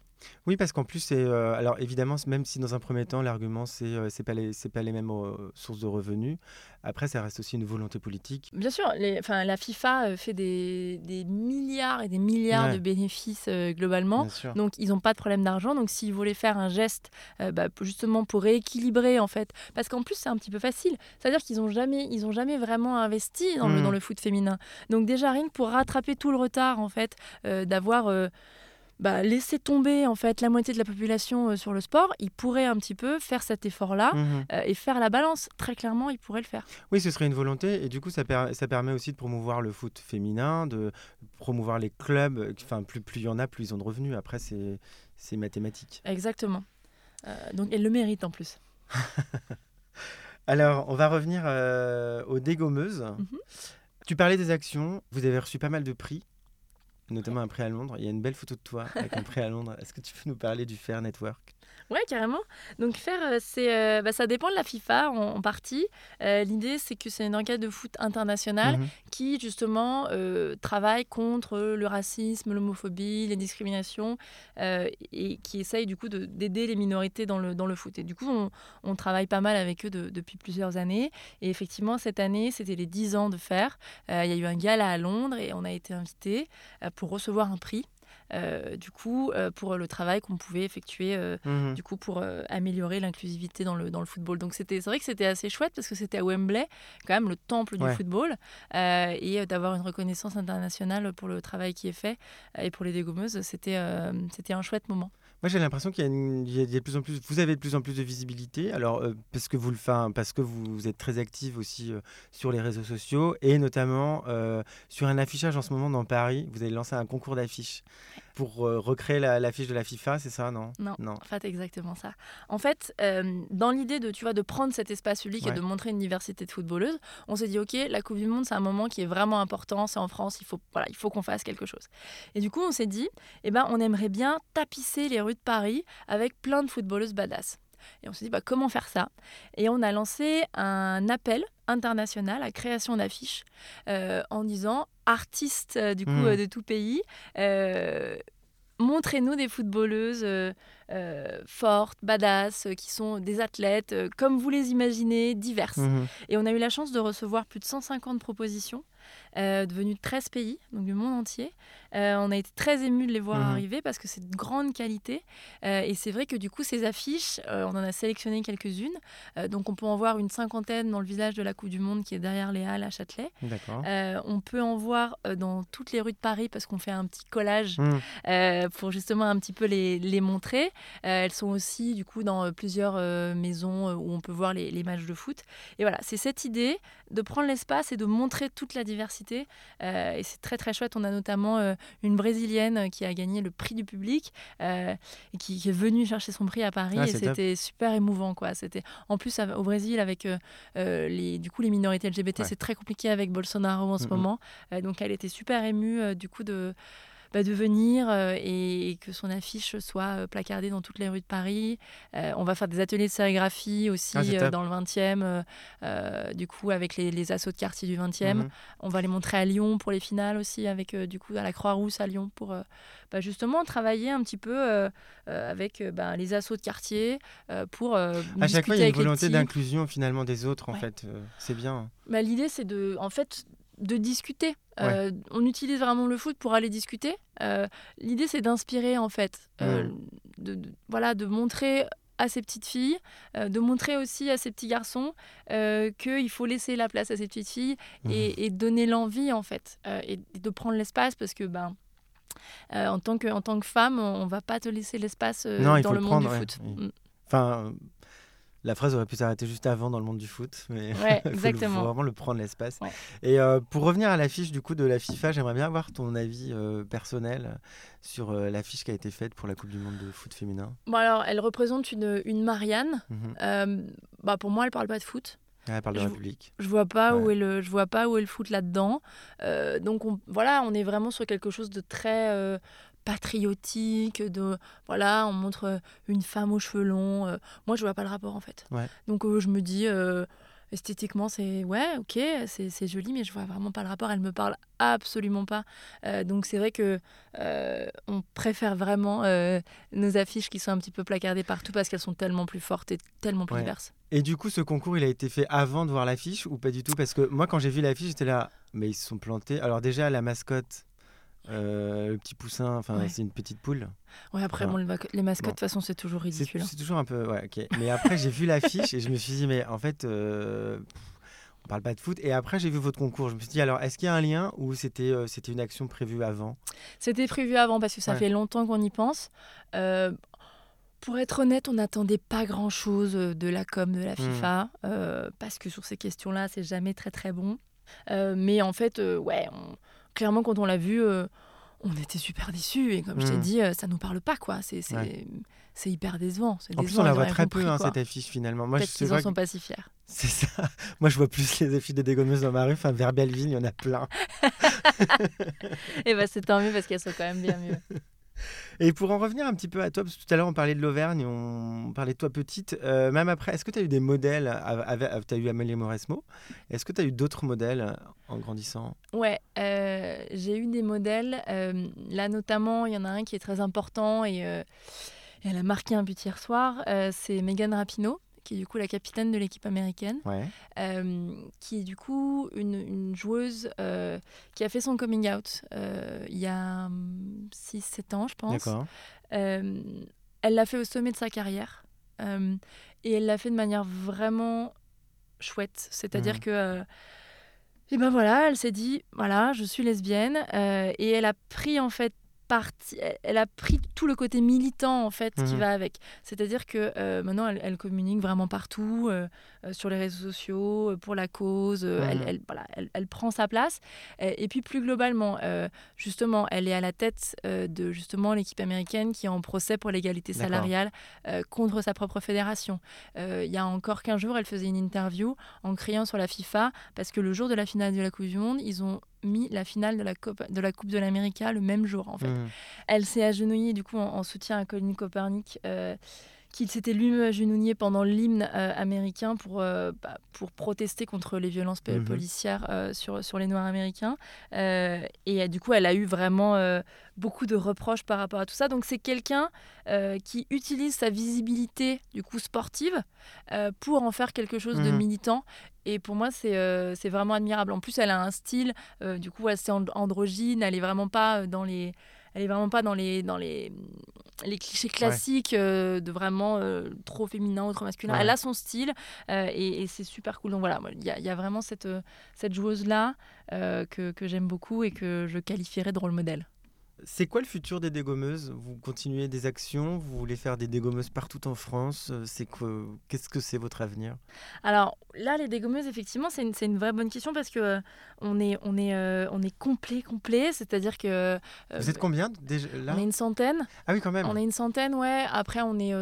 Oui, parce qu'en plus, c'est. euh, alors évidemment, même si dans un premier temps, l'argument, c'est euh, c'est pas, les- c'est pas les mêmes euh, sources de revenus, après, ça reste aussi une volonté politique. Bien sûr, les, enfin, la FIFA euh, fait des, des milliards et des milliards Ouais. de bénéfices globalement. Donc ils n'ont pas de problème d'argent. Donc s'ils voulaient faire un geste, bah, justement pour rééquilibrer en fait, parce qu'en plus c'est un petit peu facile. C'est-à-dire qu'ils n'ont jamais, ils ont jamais vraiment investi dans, le, Mhm. dans le foot féminin. Donc déjà rien que pour rattraper tout le retard en fait, d'avoir bah, laissé tomber en fait la moitié de la population euh, sur le sport, ils pourraient un petit peu faire cet effort-là. Mhm. euh, et faire la balance, très clairement, ils pourraient le faire. Oui, ce serait une volonté, et du coup, ça, per- ça permet aussi de promouvoir le foot féminin, de promouvoir les clubs. euh, Enfin, plus plus il y en a, plus ils ont de revenus. Après, c'est mathématique. Exactement. Euh, donc elles le méritent en plus. Alors, on va revenir aux dégommeuses. Mhm. Tu parlais des actions. Vous avez reçu pas mal de prix, notamment un prix à Londres. Il y a une belle photo de toi avec un prix à Londres. Est-ce que tu peux nous parler du Fair Network? Ouais, carrément. Donc faire, euh, c'est, euh, bah, ça dépend de la FIFA en, en partie. Euh, L'idée, c'est que c'est une enquête de foot internationale Mhm. qui justement euh, travaille contre le racisme, l'homophobie, les discriminations et qui essaye du coup de- d'aider les minorités dans le, dans le foot. Et du coup, on, on travaille pas mal avec eux de- depuis plusieurs années. Et effectivement, cette année, c'était les 10 ans de faire. Il y a eu un gala à Londres et on a été invité pour recevoir un prix. Euh, du coup, euh, pour le travail qu'on pouvait effectuer euh, Mhm. du coup pour améliorer l'inclusivité dans le, dans le football. Donc c'était c'est vrai que c'était assez chouette parce que c'était à Wembley, quand même le temple du football, et d'avoir une reconnaissance internationale pour le travail qui est fait et pour les dégommeuses, c'était c'était un chouette moment. Moi, j'ai l'impression qu'il y a, plus en plus, vous avez de plus en plus de visibilité. Alors, euh, parce que vous le faites, parce que vous êtes très active aussi euh, sur les réseaux sociaux et notamment euh, sur un affichage en ce moment dans Paris. Vous avez lancé un concours d'affiches pour euh, recréer la- l'affiche de la FIFA, c'est ça, non? Non. Non. En fait, exactement ça. En fait, euh, dans l'idée de, tu vois, de prendre cet espace public et de montrer une diversité de footballeuses, on s'est dit, OK, la Coupe du Monde, c'est un moment qui est vraiment important, c'est en France, il faut, voilà, il faut qu'on fasse quelque chose. Et du coup, on s'est dit, eh ben, on aimerait bien tapisser les rues de Paris avec plein de footballeuses badass. Et on s'est dit, bah, comment faire ça? Et on a lancé un appel international à création d'affiches euh, en disant, artistes euh, du coup Mhm. euh, de tout pays, euh, montrez-nous des footballeuses euh, euh, fortes, badass, euh, qui sont des athlètes, comme vous les imaginez, diverses. Mhm. Et on a eu la chance de recevoir plus de 150 propositions, euh, devenues de 13 pays, donc du monde entier. Euh, on a été très émus de les voir Mhm. arriver parce que c'est de grande qualité. Euh, et c'est vrai que du coup, ces affiches, on en a sélectionné quelques-unes. Donc on peut en voir une cinquantaine dans le village de la Coupe du Monde qui est derrière les Halles à Châtelet. On peut en voir dans toutes les rues de Paris parce qu'on fait un petit collage Mhm. pour justement un petit peu les, les montrer. Elles sont aussi du coup dans plusieurs maisons où on peut voir les, les matchs de foot. Et voilà, c'est cette idée de prendre l'espace et de montrer toute la diversité. Euh, et c'est très très chouette. On a notamment euh, une brésilienne qui a gagné le prix du public euh, et qui, qui est venue chercher son prix à Paris. Ah, et c'était super émouvant quoi. C'était en plus au Brésil avec les du coup les minorités LGBT, Ouais. c'est très compliqué avec Bolsonaro en ce Mhm. moment. Euh, donc elle était super émue du coup de bah, de venir et, que son affiche soit placardée dans toutes les rues de Paris. on va faire des ateliers de sérigraphie aussi Ah, dans le 20e, du coup avec les, les assauts de quartier du 20e. Mhm. On va les montrer à Lyon pour les finales aussi, avec du coup à la Croix-Rousse à Lyon pour bah, justement travailler un petit peu avec bah, les assauts de quartier pour À chaque fois, il y a une volonté d'inclusion finalement des autres, en fait. c'est bien. Bah, L'idée, c'est de, en fait, de discuter. Euh, on utilise vraiment le foot pour aller discuter. Euh, l'idée, c'est d'inspirer, en fait. Euh, de, voilà, de montrer à ces petites filles, de montrer aussi à ces petits garçons qu'il faut laisser la place à ces petites filles mmh. et, donner l'envie, en fait, et, de prendre l'espace parce que, ben, en, tant que, en tant que femme, on va pas te laisser l'espace dans le, monde du foot. Mmh. Enfin, la phrase aurait pu s'arrêter juste avant dans le monde du foot, mais il faut vraiment le prendre l'espace. Et euh, pour revenir à l'affiche du coup de la FIFA, j'aimerais bien avoir ton avis euh, personnel sur euh, l'affiche qui a été faite pour la Coupe du Monde de foot féminin. Bon alors, elle représente une, une Marianne. Mhm. bah pour moi, elle parle pas de foot. Ah, elle parle de je, République. Je vois pas où est le, je vois pas où est le foot là-dedans. donc on, voilà, on est vraiment sur quelque chose de très patriotique, de voilà, on montre une femme aux cheveux longs. Euh. moi, je vois pas le rapport en fait. Donc euh, je me dis euh, esthétiquement c'est ouais ok c'est joli mais je vois vraiment pas le rapport elle me parle absolument pas donc c'est vrai que on préfère vraiment nos affiches qui sont un petit peu placardées partout parce qu'elles sont tellement plus fortes et tellement plus diverses et du coup ce concours il a été fait avant de voir l'affiche ou pas du tout? Parce que moi quand j'ai vu l'affiche j'étais là mais ils se sont plantés alors déjà la mascotte euh, le petit poussin, enfin c'est une petite poule. Ouais, après, bon, les mascottes, de toute façon, c'est toujours ridicule. C'est toujours un peu. Ouais, ok. Mais après, j'ai vu l'affiche et je me suis dit, mais en fait, euh, on parle pas de foot. Et après, j'ai vu votre concours. Je me suis dit, alors, est-ce qu'il y a un lien ou c'était euh, c'était une action prévue avant? C'était prévu avant parce que ça fait longtemps qu'on y pense. pour être honnête, on n'attendait pas grand-chose de la com de la hmm. FIFA parce que sur ces questions-là, c'est jamais très très bon. mais en fait, ouais. On clairement, quand on l'a vu, euh, on était super déçus. Et comme je t'ai mm. dit, euh, ça nous parle pas, quoi. C'est c'est hyper décevant. En plus, on la voit très peu, hein, cette affiche, finalement. Moi, Peut-être qu'ils en sont pas si fiers. C'est ça. Moi, je vois plus les affiches des dégommeuses dans ma rue. Enfin, vers Belleville, il y en a plein. et eh bah, ben, c'est tant mieux parce qu'elles sont quand même bien mieux. Et pour en revenir un petit peu à toi, parce que tout à l'heure on parlait de l'Auvergne, on parlait de toi petite, euh, même après, est-ce que tu as eu des modèles Tu as eu Amélie Mauresmo, est-ce que tu as eu d'autres modèles en grandissant? Ouais, euh, j'ai eu des modèles. Euh, là notamment, il y en a un qui est très important et, elle a marqué un but hier soir, c'est Megan Rapinoe qui est du coup la capitaine de l'équipe américaine, euh, qui est du coup une, joueuse euh, qui a fait son coming out euh, il y a 6-7 ans, je pense. elle l'a fait au sommet de sa carrière et elle l'a fait de manière vraiment chouette. C'est-à-dire mmh. que. et ben voilà, elle s'est dit, voilà, je suis lesbienne, et elle a pris en fait elle a pris tout le côté militant en fait qui mhm. va avec. C'est-à-dire que euh, maintenant elle, communique vraiment partout, euh, euh, sur les réseaux sociaux, pour la cause. elle, elle, voilà, elle, prend sa place. Et, puis plus globalement, justement, elle est à la tête de justement l'équipe américaine qui est en procès pour l'égalité salariale contre sa propre fédération. Il y a encore 15 jours, elle faisait une interview en criant sur la FIFA parce que le jour de la finale de la Coupe du Monde, ils ont mis la finale de la Coupe de la Coupe de l'Amérique le même jour en fait. Mmh. Elle s'est agenouillée du coup en, soutien à Colin Copernic. Euh, qu'il s'était lui-même agenouillé pendant l'hymne euh, américain pour, euh, bah, pour protester contre les violences mmh policières sur, sur les Noirs américains. et du coup, elle a eu vraiment beaucoup de reproches par rapport à tout ça. Donc c'est quelqu'un qui utilise sa visibilité du coup sportive pour en faire quelque chose de mmh militant et pour moi, euh, c'est vraiment admirable. En plus, elle a un style, euh, du coup, assez androgyne. Elle est vraiment pas dans les, elle est vraiment pas dans les, dans les, les clichés classiques euh, de vraiment trop féminin ou trop masculin. Elle a son style et, c'est super cool. Donc voilà, il y, y, a vraiment cette, cette joueuse-là que, que j'aime beaucoup et que je qualifierais de rôle modèle. C'est quoi le futur des dégommeuses? Vous continuez des actions? Vous voulez faire des dégommeuses partout en France? Euh, Qu'est-ce que c'est votre avenir? Alors là, les dégommeuses, effectivement, c'est une, une, vraie bonne question parce que euh, on est, on est, euh, on est complet, complet. C'est-à-dire que. Vous êtes combien déjà là? On est une centaine. Ah oui, quand même. On est une centaine, ouais. Après, on est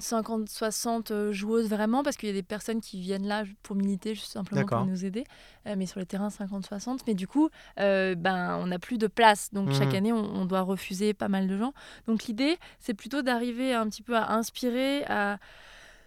50-60 joueuses vraiment, parce qu'il y a des personnes qui viennent là pour militer, juste simplement pour nous aider. mais sur le terrain, 50-60. Mais du coup, ben, on n'a plus de place. Donc chaque mmh. année, on, on, doit refuser pas mal de gens. Donc l'idée, c'est plutôt d'arriver un petit peu à inspirer, à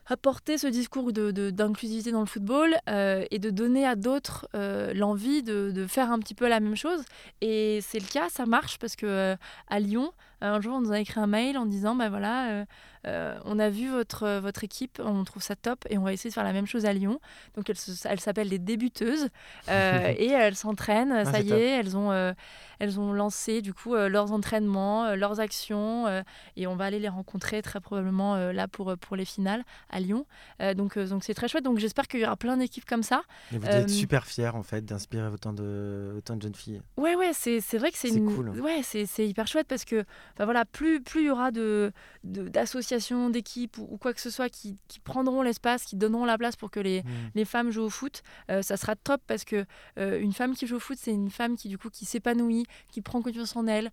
apporter ce discours d'inclusivité de, dans le football euh, et de donner à d'autres euh, l'envie de, de, faire un petit peu la même chose. Et c'est le cas, ça marche parce que euh, à Lyon, un jour, on nous a écrit un mail en disant, ben voilà, euh, on a vu votre, votre équipe, on trouve ça top et on va essayer de faire la même chose à Lyon. Donc elles elle s'appellent les débuteuses euh, et elles s'entraînent, ah, ça y est, elles ont, euh, elles ont lancé du coup leurs entraînements, leurs actions et on va aller les rencontrer très probablement là pour, pour les finales à Lyon. donc donc c'est très chouette. Donc j'espère qu'il y aura plein d'équipes comme ça. Et vous êtes super fiers en fait d'inspirer autant de, autant de jeunes filles. Ouais ouais c'est vrai que c'est une... cool. Ouais c'est hyper chouette parce que voilà plus plus il y aura de d'associations d'équipes ou, quoi que ce soit qui, prendront l'espace, qui donneront la place pour que les, mmh. femmes jouent au foot, euh, ça sera top parce que euh, une femme qui joue au foot, c'est une femme qui du coup qui s'épanouit, qui prend confiance en elle.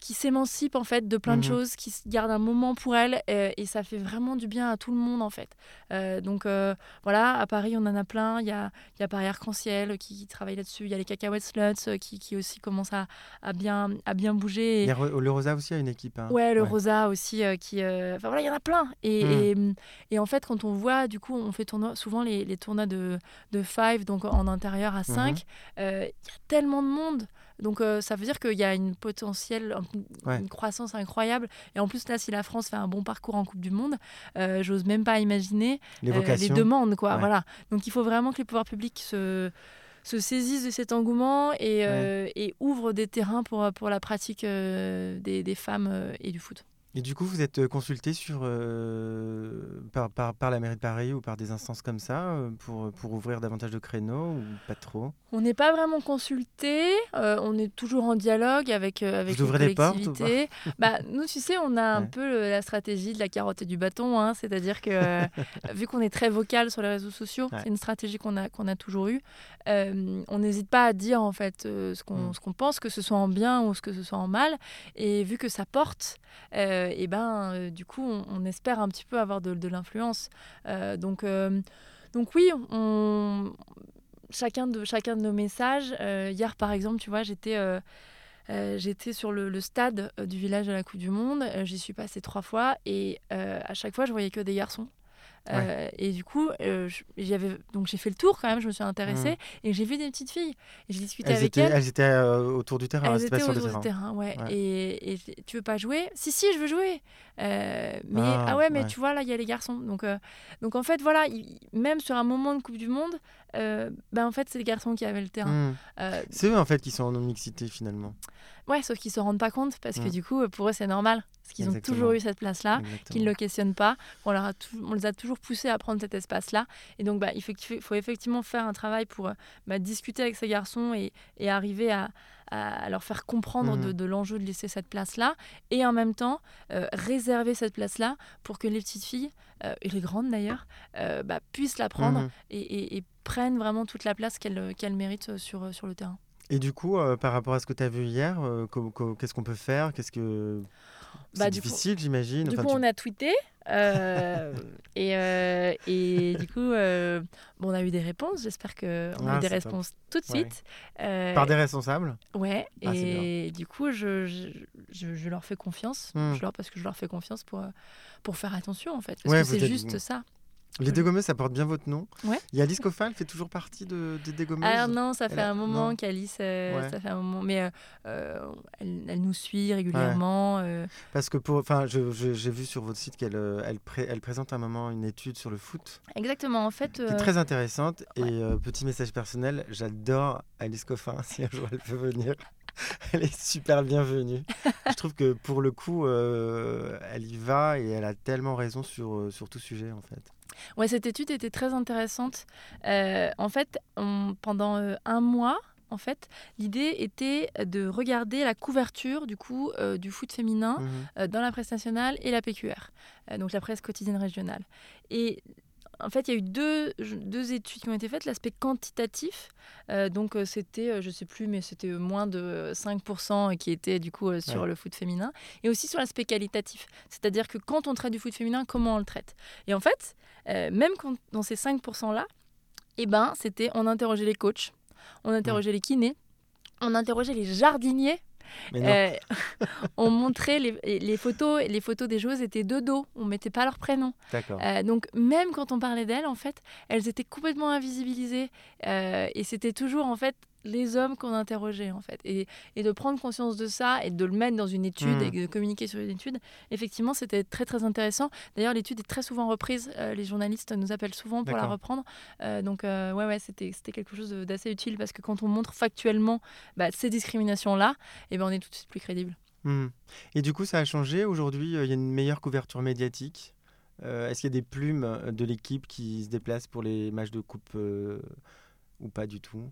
Qui s'émancipe en fait de plein de mmh choses, qui garde un moment pour elle euh, et, ça fait vraiment du bien à tout le monde en fait. Euh, donc euh, voilà, à Paris on en a plein. Il y a, y a Paris Arc-en-Ciel qui, travaille là-dessus. Il y a les Cacahuètes Sluts qui, qui aussi commencent à, à, bien, à bien bouger. le Rosa aussi a une équipe. Hein. Ouais, le Rosa aussi qui. Enfin voilà, il y en a plein. Et, mmh. et, et, en fait, quand on voit, du coup, on fait tournoi, souvent les, les tournois de, de five, donc en intérieur à 5. Mmh il y a tellement de monde. Donc euh, ça veut dire qu'il y a une potentielle, une croissance incroyable. Et en plus là, si la France fait un bon parcours en Coupe du Monde, euh, j'ose même pas imaginer les, euh, les demandes, quoi. Voilà. Donc il faut vraiment que les pouvoirs publics se se saisissent de cet engouement et, et ouvrent des terrains pour, pour la pratique des, des, femmes et du foot. Et du coup, vous êtes euh, consulté sur, euh, par, par, par, la mairie de Paris ou par des instances comme ça euh, pour, pour ouvrir davantage de créneaux ou pas trop? On n'est pas vraiment consulté, on est toujours en dialogue avec, avec vous les portes bah, Nous, tu sais, on a un peu la stratégie de la carotte et du bâton, hein, c'est-à-dire que vu qu'on est très vocal sur les réseaux sociaux, c'est une stratégie qu'on a, qu'on a toujours eue, on n'hésite pas à dire en fait ce qu'on mmh. qu'on pense, que ce soit en bien ou ce que ce soit en mal, et vu que ça porte et ben euh, du coup on, espère un petit peu avoir de, l'influence. Euh, donc euh, donc oui, chacun de chacun de nos messages. hier par exemple, tu vois, j'étais j'étais sur le, stade du village de la Coupe du Monde. J'y suis passée trois fois et à chaque fois, je voyais que des garçons. Euh, et du coup, euh, donc j'ai fait le tour quand même, je me suis intéressée mmh. et j'ai vu des petites filles. J'ai discuté avec elles. Elles étaient euh, autour du terrain, elles étaient autour du terrain. ouais. Et, et, tu veux pas jouer? Si, si, je veux jouer. mais ah, ah ouais, mais tu vois, là, il y a les garçons. Donc, donc en fait, voilà, même sur un moment de Coupe du Monde, ben en fait, c'est les garçons qui avaient le terrain. Mmh. c'est eux en fait qui sont en non-mixité finalement. Ouais, sauf qu'ils se rendent pas compte parce que mmh. du coup, pour eux, c'est normal. Parce qu'ils ont toujours eu cette place-là, qu'ils ne le questionnent pas. On, leur a on les a toujours poussés à prendre cet espace-là. Et donc, bah, il faut, faut, effectivement faire un travail pour bah, discuter avec ces garçons et, et arriver à, à, leur faire comprendre mmh. de, l'enjeu de laisser cette place-là. Et en même temps, euh, réserver cette place-là pour que les petites filles, euh, et les grandes d'ailleurs, euh, bah, puissent la prendre mmh. et, et, prennent vraiment toute la place qu'elles méritent sur, sur le terrain. Et du coup, par rapport à ce que tu as vu hier, qu'est-ce qu'on peut faire? Qu'est-ce que bah, difficile, j'imagine. Du coup, on a tweeté. Euh, et, euh, et, du coup, euh, bon, on a eu des réponses. J'espère qu'on a eu ah, des réponses tout de suite. Par des responsables Ouais. Ah, et du coup, je, je, je, leur fais confiance. Hmm. Je leur, parce que je leur fais confiance pour, pour faire attention, en fait. Parce que c'est juste ça. Les dégommeuses, ça porte bien votre nom. Ouais. A Alice Coffin, elle fait toujours partie de, des dégommeuses Ah non, ça fait un moment qu'Alice, euh, ça fait un moment, mais euh, euh, elle, nous suit régulièrement. Parce que pour, enfin, j'ai vu sur votre site qu'elle elle, elle, présente un moment une étude sur le foot. Exactement, en fait. Qui est très intéressante et petit message personnel, j'adore Alice Coffin. Si un jour elle peut venir. elle est super bienvenue. je trouve que pour le coup, elle y va et elle a tellement raison sur, sur tout sujet en fait. Ouais, cette étude était très intéressante. Euh, en fait, pendant euh, un mois, en fait, l'idée était de regarder la couverture du coup euh, du foot féminin mmh dans la presse nationale et la PQR, donc la presse quotidienne régionale. Et en fait, il y a eu deux, deux études qui ont été faites. L'aspect quantitatif, euh, donc euh, c'était, euh, je sais plus, mais c'était moins de 5% qui était du coup sur le foot féminin. Et aussi sur l'aspect qualitatif. C'est-à-dire que quand on traite du foot féminin, comment on le traite? Et en fait, même dans ces 5%-là, eh ben, c'était, on interrogeait les coachs, on interrogeait les kinés, on interrogeait les jardiniers euh, on montrait les, photos, les photos des joueuses étaient de dos, on mettait pas leur prénom. Euh, donc même quand on parlait d'elles, en fait, elles étaient complètement invisibilisées. Euh, et c'était toujours en fait les hommes qu'on interrogeait en fait et, de prendre conscience de ça et de le mettre dans une étude et de communiquer sur une étude effectivement c'était très très intéressant d'ailleurs l'étude est très souvent reprise les journalistes nous appellent souvent pour la reprendre donc ouais ouais c'était c'était quelque chose d'assez utile parce que quand on montre factuellement bah, ces discriminations là et ben on est tout de suite plus crédible Hmm. Et du coup, ça a changé. Aujourd'hui, euh, il y a une meilleure couverture médiatique. Euh, est-ce qu'il y a des plumes euh, de l'équipe qui se déplacent pour les matchs de coupe ou pas du tout?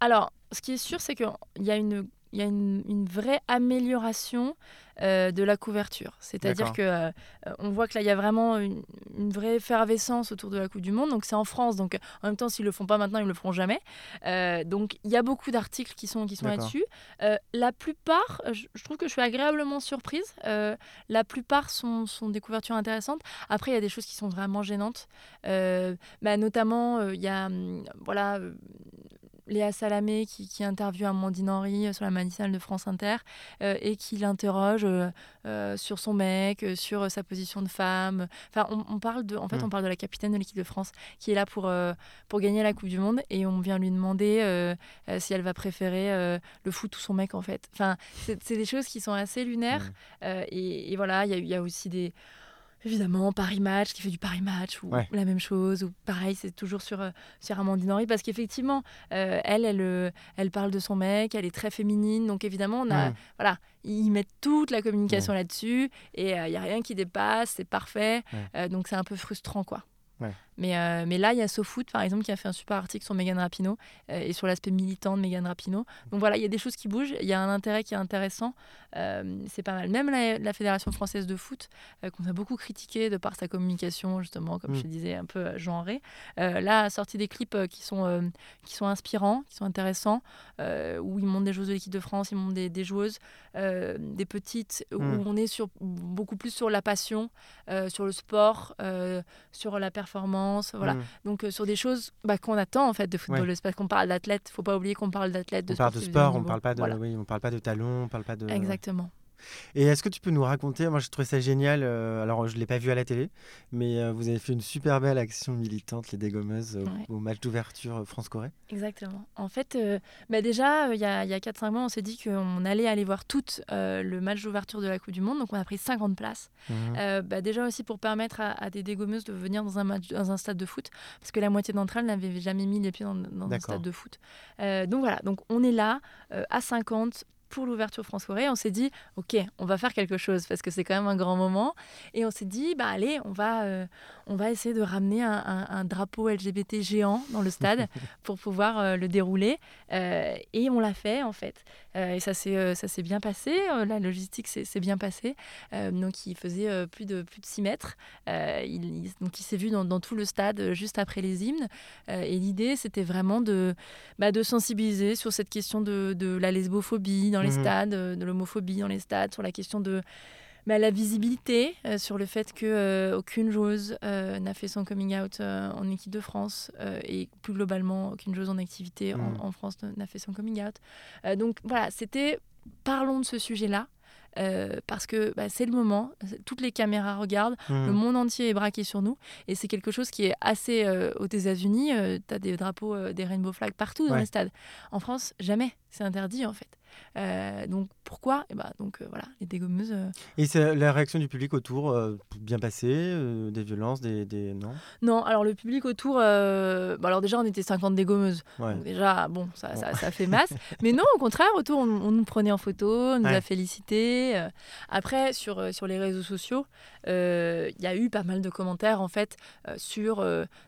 Alors, ce qui est sûr, c'est qu'il y a une il y a une, vraie amélioration euh, de la couverture. C'est-à-dire que euh, on voit que là, il y a vraiment une, vraie effervescence autour de la Coupe du Monde. Donc c'est en France. Donc en même temps, s'ils le font pas maintenant, ils le feront jamais. Euh, donc il y a beaucoup d'articles qui sont qui sont là-dessus. la plupart, je, trouve que je suis agréablement surprise. la plupart sont, sont, des couvertures intéressantes. Après, il y a des choses qui sont vraiment gênantes. Bah, notamment, il y a hum, voilà Léa Salamé qui, qui interviewe Amandine Henry euh, sur la matinale de France Inter euh, et qui l'interroge euh, sur son mec, sur sa position de femme. Enfin, on, parle de, en fait, mm. on parle de la capitaine de l'équipe de France qui est là pour, pour gagner la Coupe du Monde et on vient lui demander si elle va préférer le foot ou son mec en fait. Enfin, c'est des choses qui sont assez lunaires mm. et, voilà, il y, y, a aussi des Évidemment, Paris Match, qui fait du Paris Match, ou la même chose, ou pareil, c'est toujours sur, euh, sur Amandine Henry, parce qu'effectivement, euh, elle, elle, euh, elle parle de son mec, elle est très féminine, donc évidemment, on a, voilà, ils mettent toute la communication là-dessus, et il n'y a rien qui dépasse, c'est parfait, donc c'est un peu frustrant, quoi. Mais, euh, mais là, il y a SoFoot, par exemple, qui a fait un super article sur Megan Rapinoe euh, et sur l'aspect militant de Megan Rapinoe. Donc voilà, il y a des choses qui bougent, il y a un intérêt qui est intéressant. Euh, c'est pas mal. Même la, Fédération française de foot, qu'on a beaucoup critiqué de par sa communication, justement, comme je mm. disais, un peu genrée, là, a sorti des clips qui, sont, qui sont inspirants, qui sont intéressants, où ils montrent des joueuses de l'équipe de France, ils montrent des, des joueuses, des petites, où mm. on est sur, beaucoup plus sur la passion, sur le sport, sur la performance voilà. Mm. Donc euh, sur des choses bah, qu'on attend en fait de footballeuse, parce qu'on parle d'athlète, faut pas oublier qu'on parle d'athlète, de on parle de sport, on parle pas de, oui, on parle pas de talons, on parle pas de. Exactement. Et est-ce que tu peux nous raconter, moi je trouvais ça génial, euh, alors je ne l'ai pas vu à la télé, mais euh, vous avez fait une super belle action militante, les dégommeuses, au match d'ouverture euh, France-Corée Exactement. En fait, bah déjà, il y a, a 4-5 mois, on s'est dit qu'on allait aller voir tout le match d'ouverture de la Coupe du Monde, donc on a pris 50 places. Mmh. Bah, déjà aussi pour permettre à, des dégommeuses de venir dans un, match, dans un stade de foot, parce que la moitié d'entre elles n'avaient jamais mis les pieds dans, dans un stade de foot. donc voilà, donc on est là à 50 pour l'ouverture France-Corée, on s'est dit, OK, on va faire quelque chose parce que c'est quand même un grand moment. Et on s'est dit, bah allez, on va, euh, on va essayer de ramener un, drapeau LGBT géant dans le stade pour pouvoir euh, le dérouler. Euh, et on l'a fait, en fait. Et ça s'est bien passé. la logistique s'est bien passée. donc, il faisait plus, de, plus de 6 mètres. il, donc, il s'est vu dans, tout le stade juste après les hymnes. et l'idée, c'était vraiment de, bah, de sensibiliser sur cette question de, de la lesbophobie dans les mhm. stades, euh, de l'homophobie dans les stades, sur la question de bah, la visibilité, euh, sur le fait que euh, aucune joueuse n'a fait son coming out en équipe de France et plus globalement aucune joueuse en activité en, en, France n'a fait son coming out. donc voilà, c'était parlons de ce sujet-là. Euh, parce que bah, c'est le moment, toutes les caméras regardent, mmh. le monde entier est braqué sur nous, et c'est quelque chose qui est assez euh, aux États-Unis. Euh, tu as des drapeaux, des rainbow flags partout dans les stades. En France, jamais, c'est interdit en fait. Euh, donc pourquoi? Et eh ben, donc euh, voilà, les dégommeuses. Euh. Et c'est la réaction du public autour bien passée, des violences, des, des, non? Non, alors le public autour, bah, alors déjà on était 50 dégommeuses, donc déjà bon ça, ça, ça, fait masse, mais non au contraire autour on, nous prenait en photo, on nous a félicité. Après sur sur les réseaux sociaux, il y a eu pas mal de commentaires en fait sur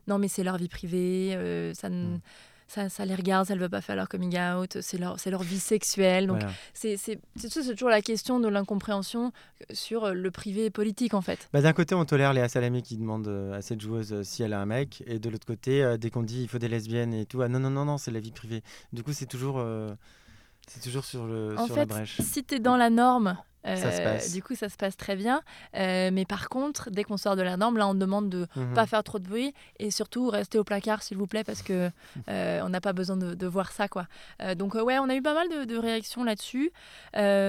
non mais c'est leur vie privée, ça ne... Mmh ça, ça les regarde, ça ne veut pas faire leur coming out, c'est leur, leur vie sexuelle. Donc, Voilà. c'est c'est c'est toujours la question de l'incompréhension sur le privé politique, en fait. Bah, D'un côté, on tolère Léa Salamé qui demande euh, à cette joueuse euh, si elle a un mec, et de l'autre côté, euh, dès qu'on dit il faut des lesbiennes et tout, ah non, non, non, non, c'est la vie privée. Du coup, c'est toujours, euh, c'est toujours sur, le, En sur la fait, brèche. si tu es dans la norme, Ça se euh, passe. du coup, ça se passe très bien. Euh, mais par contre, dès qu'on sort de la norme, là, on demande de Mhm. pas faire trop de bruit et surtout rester au placard, s'il vous plaît, parce que euh, on n'a pas besoin de, de voir ça, quoi. Euh, donc, ouais, on a eu pas mal de, de réactions là-dessus,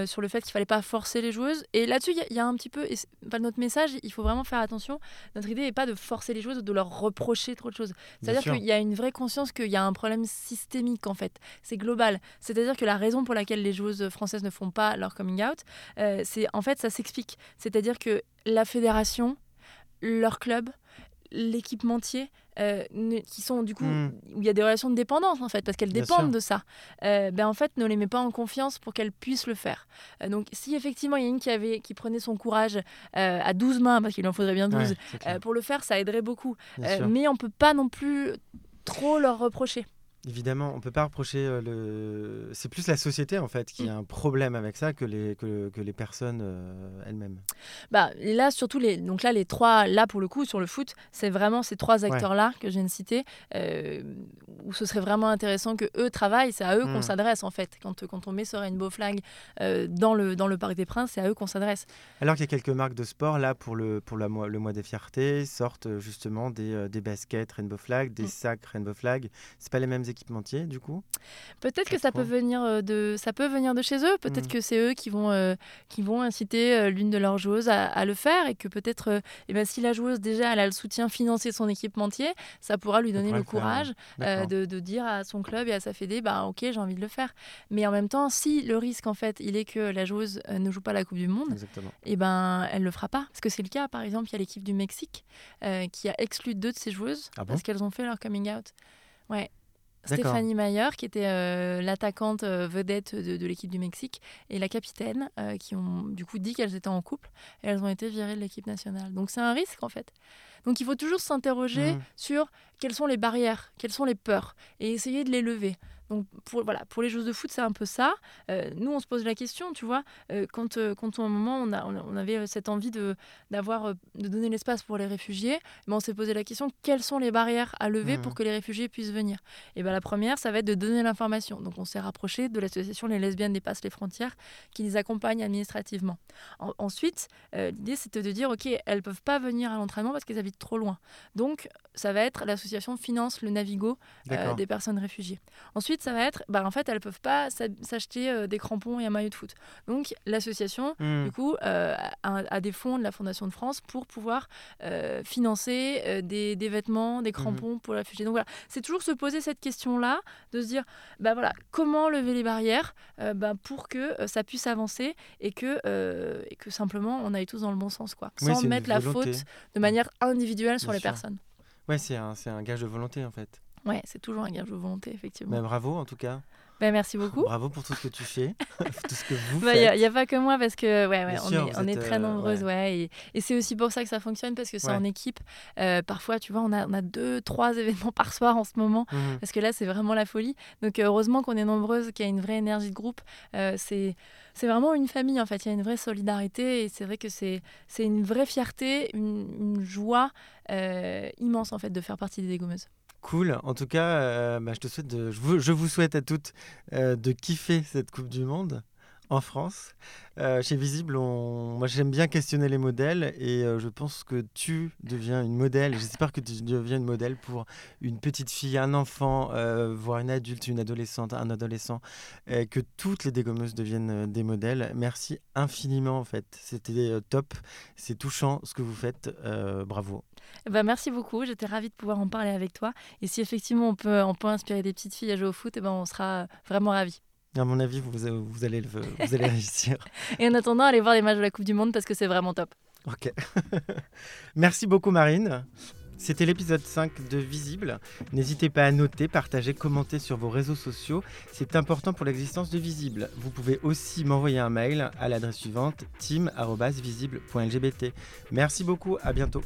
sur le fait qu'il fallait pas forcer les joueuses. Et là-dessus, il y a- il y, a un petit peu, et enfin, notre message, il faut vraiment faire attention. Notre idée n'est pas de forcer les joueuses ou de leur reprocher trop de choses. C'est-à-dire qu'il y a une vraie conscience qu'il y a un problème systémique en fait. C'est global. C'est-à-dire que la raison pour laquelle les joueuses françaises ne font pas leur coming out, euh, c'est en fait ça s'explique. C'est-à-dire que la fédération, leur club, l'équipementier, euh, ne- qui sont du coup Mm. où il y a des relations de dépendance en fait parce qu'elles Bien dépendent sûr. de ça. Euh, ben en fait ne les met pas en confiance pour qu'elles puissent le faire. Euh, donc si effectivement il y a une qui avait qui prenait son courage à 12 mains parce qu'il en faudrait bien 12 Ouais, c'est clair, euh, pour le faire ça aiderait beaucoup. mais on peut pas non plus trop leur reprocher. Évidemment, on peut pas reprocher euh, le. C'est plus la société en fait qui a un problème avec ça que les que, que les personnes euh, elles-mêmes. Bah là surtout les donc là les trois là pour le coup sur le foot c'est vraiment ces trois acteurs là que je viens de citer euh, où ce serait vraiment intéressant que eux travaillent c'est à eux qu'on Mm. s'adresse en fait quand quand on met ce Rainbow Flag euh, dans le dans le Parc des Princes c'est à eux qu'on s'adresse. Alors qu'il y a quelques marques de sport là pour le pour la mois- le mois des fiertés sortent justement des, des baskets Rainbow Flag, des Mm. sacs Rainbow Flag. C'est pas les mêmes équipementiers du coup? Peut-être que ça peut venir euh, de ça peut venir de chez eux. Peut-être Mm. que c'est eux qui vont euh, qui vont inciter euh, l'une de leurs joueuses à, à le faire et que peut-être euh, eh ben, si la joueuse déjà elle a le soutien financier de son équipementier, ça pourra lui donner pourra le courage euh, de, de dire à son club et à sa fédé bah ok j'ai envie de le faire. Mais en même temps si le risque en fait il est que la joueuse ne joue pas la Coupe du Monde, Exactement. et ben elle le fera pas. Parce que c'est le cas par exemple il y a l'équipe du Mexique euh, qui a exclu deux de ses joueuses Ah bon? parce qu'elles ont fait leur coming out. Ouais. Stéphanie Mayer, qui était euh, l'attaquante euh, vedette de, de l'équipe du Mexique, et la capitaine, euh, qui ont du coup dit qu'elles étaient en couple, et elles ont été virées de l'équipe nationale. Donc c'est un risque en fait. Donc il faut toujours s'interroger Mhm. sur quelles sont les barrières, quelles sont les peurs, et essayer de les lever. Donc pour, voilà, pour les joueuses de foot, c'est un peu ça. Euh, nous, on se pose la question, tu vois, euh, quand, euh, quand à un moment, on, a, on, avait euh, cette envie de, d'avoir, de donner l'espace pour les réfugiés, mais on s'est posé la question, quelles sont les barrières à lever pour que les réfugiés puissent venir? Et ben la première, ça va être de donner l'information. Donc on s'est rapproché de l'association Les Lesbiennes dépassent les frontières, qui les accompagne administrativement. En- ensuite, l'idée, c'était de dire, OK, elles peuvent pas venir à l'entraînement parce qu'elles habitent trop loin. Donc, ça va être l'association finance le Navigo des personnes réfugiées. Ensuite, ça va être, bah, en fait, elles peuvent pas s'a- s'acheter euh, des crampons et un maillot de foot. Donc, l'association, Hmm. du coup, euh, a, a des fonds de la Fondation de France pour pouvoir euh, financer des, des vêtements, des crampons pour les réfugiés. Donc voilà, c'est toujours se poser cette question-là, de se dire, bah voilà, comment lever les barrières bah, pour que ça puisse avancer et que, et que simplement on aille tous dans le bon sens, quoi, Oui, sans mettre la volonté. faute de manière individuelle sur Bien les sûr. personnes. Ouais, c'est un, c'est un gage de volonté en fait. Ouais, c'est toujours un gage de volonté, effectivement. Bah, bravo en tout cas. Bah, merci beaucoup. Bravo pour tout ce que tu fais, tout ce que vous Il n'y faites. a, pas que moi parce que ouais, ouais, on, sûr, est, on très euh, nombreuses. ouais. Ouais, et et c'est aussi pour ça que ça fonctionne parce que c'est Ouais. en équipe. Euh, parfois, tu vois, on a, on a deux, trois événements par soir en ce moment. Mhm. Parce que là, c'est vraiment la folie. Donc, euh, heureusement qu'on est nombreuses, qu'il y a une vraie énergie de groupe. Euh, c'est c'est vraiment une famille, en fait. Il y a une vraie solidarité. Et c'est vrai que c'est une vraie fierté, une, une joie immense, en fait, de faire partie des dégommeuses. Cool. En tout cas, euh, bah, je te souhaite je, vous, souhaite à toutes euh, de kiffer cette Coupe du Monde en France. Euh, chez Visible, moi j'aime bien questionner les modèles et je pense que tu deviens une modèle. J'espère que tu deviens une modèle pour une petite fille, un enfant, voire une adulte, une adolescente, un adolescent, et que toutes les dégommeuses deviennent des modèles. Merci infiniment en fait. C'était top, c'est touchant ce que vous faites. Bravo. Bah, merci beaucoup. J'étais ravie de pouvoir en parler avec toi. Et si effectivement on peut, on peut inspirer des petites filles à jouer au foot, eh ben, on sera vraiment ravis. À mon avis, vous, vous, allez, le, vous allez réussir. Et en attendant, allez voir les matchs de la Coupe du Monde parce que c'est vraiment top. Ok. Merci beaucoup Marine. C'était l'épisode 5 de Visible. N'hésitez pas à noter, partager, commenter sur vos réseaux sociaux. C'est important pour l'existence de Visible. Vous pouvez aussi m'envoyer un mail à l'adresse suivante team.visible.lgbt. Merci beaucoup, à bientôt.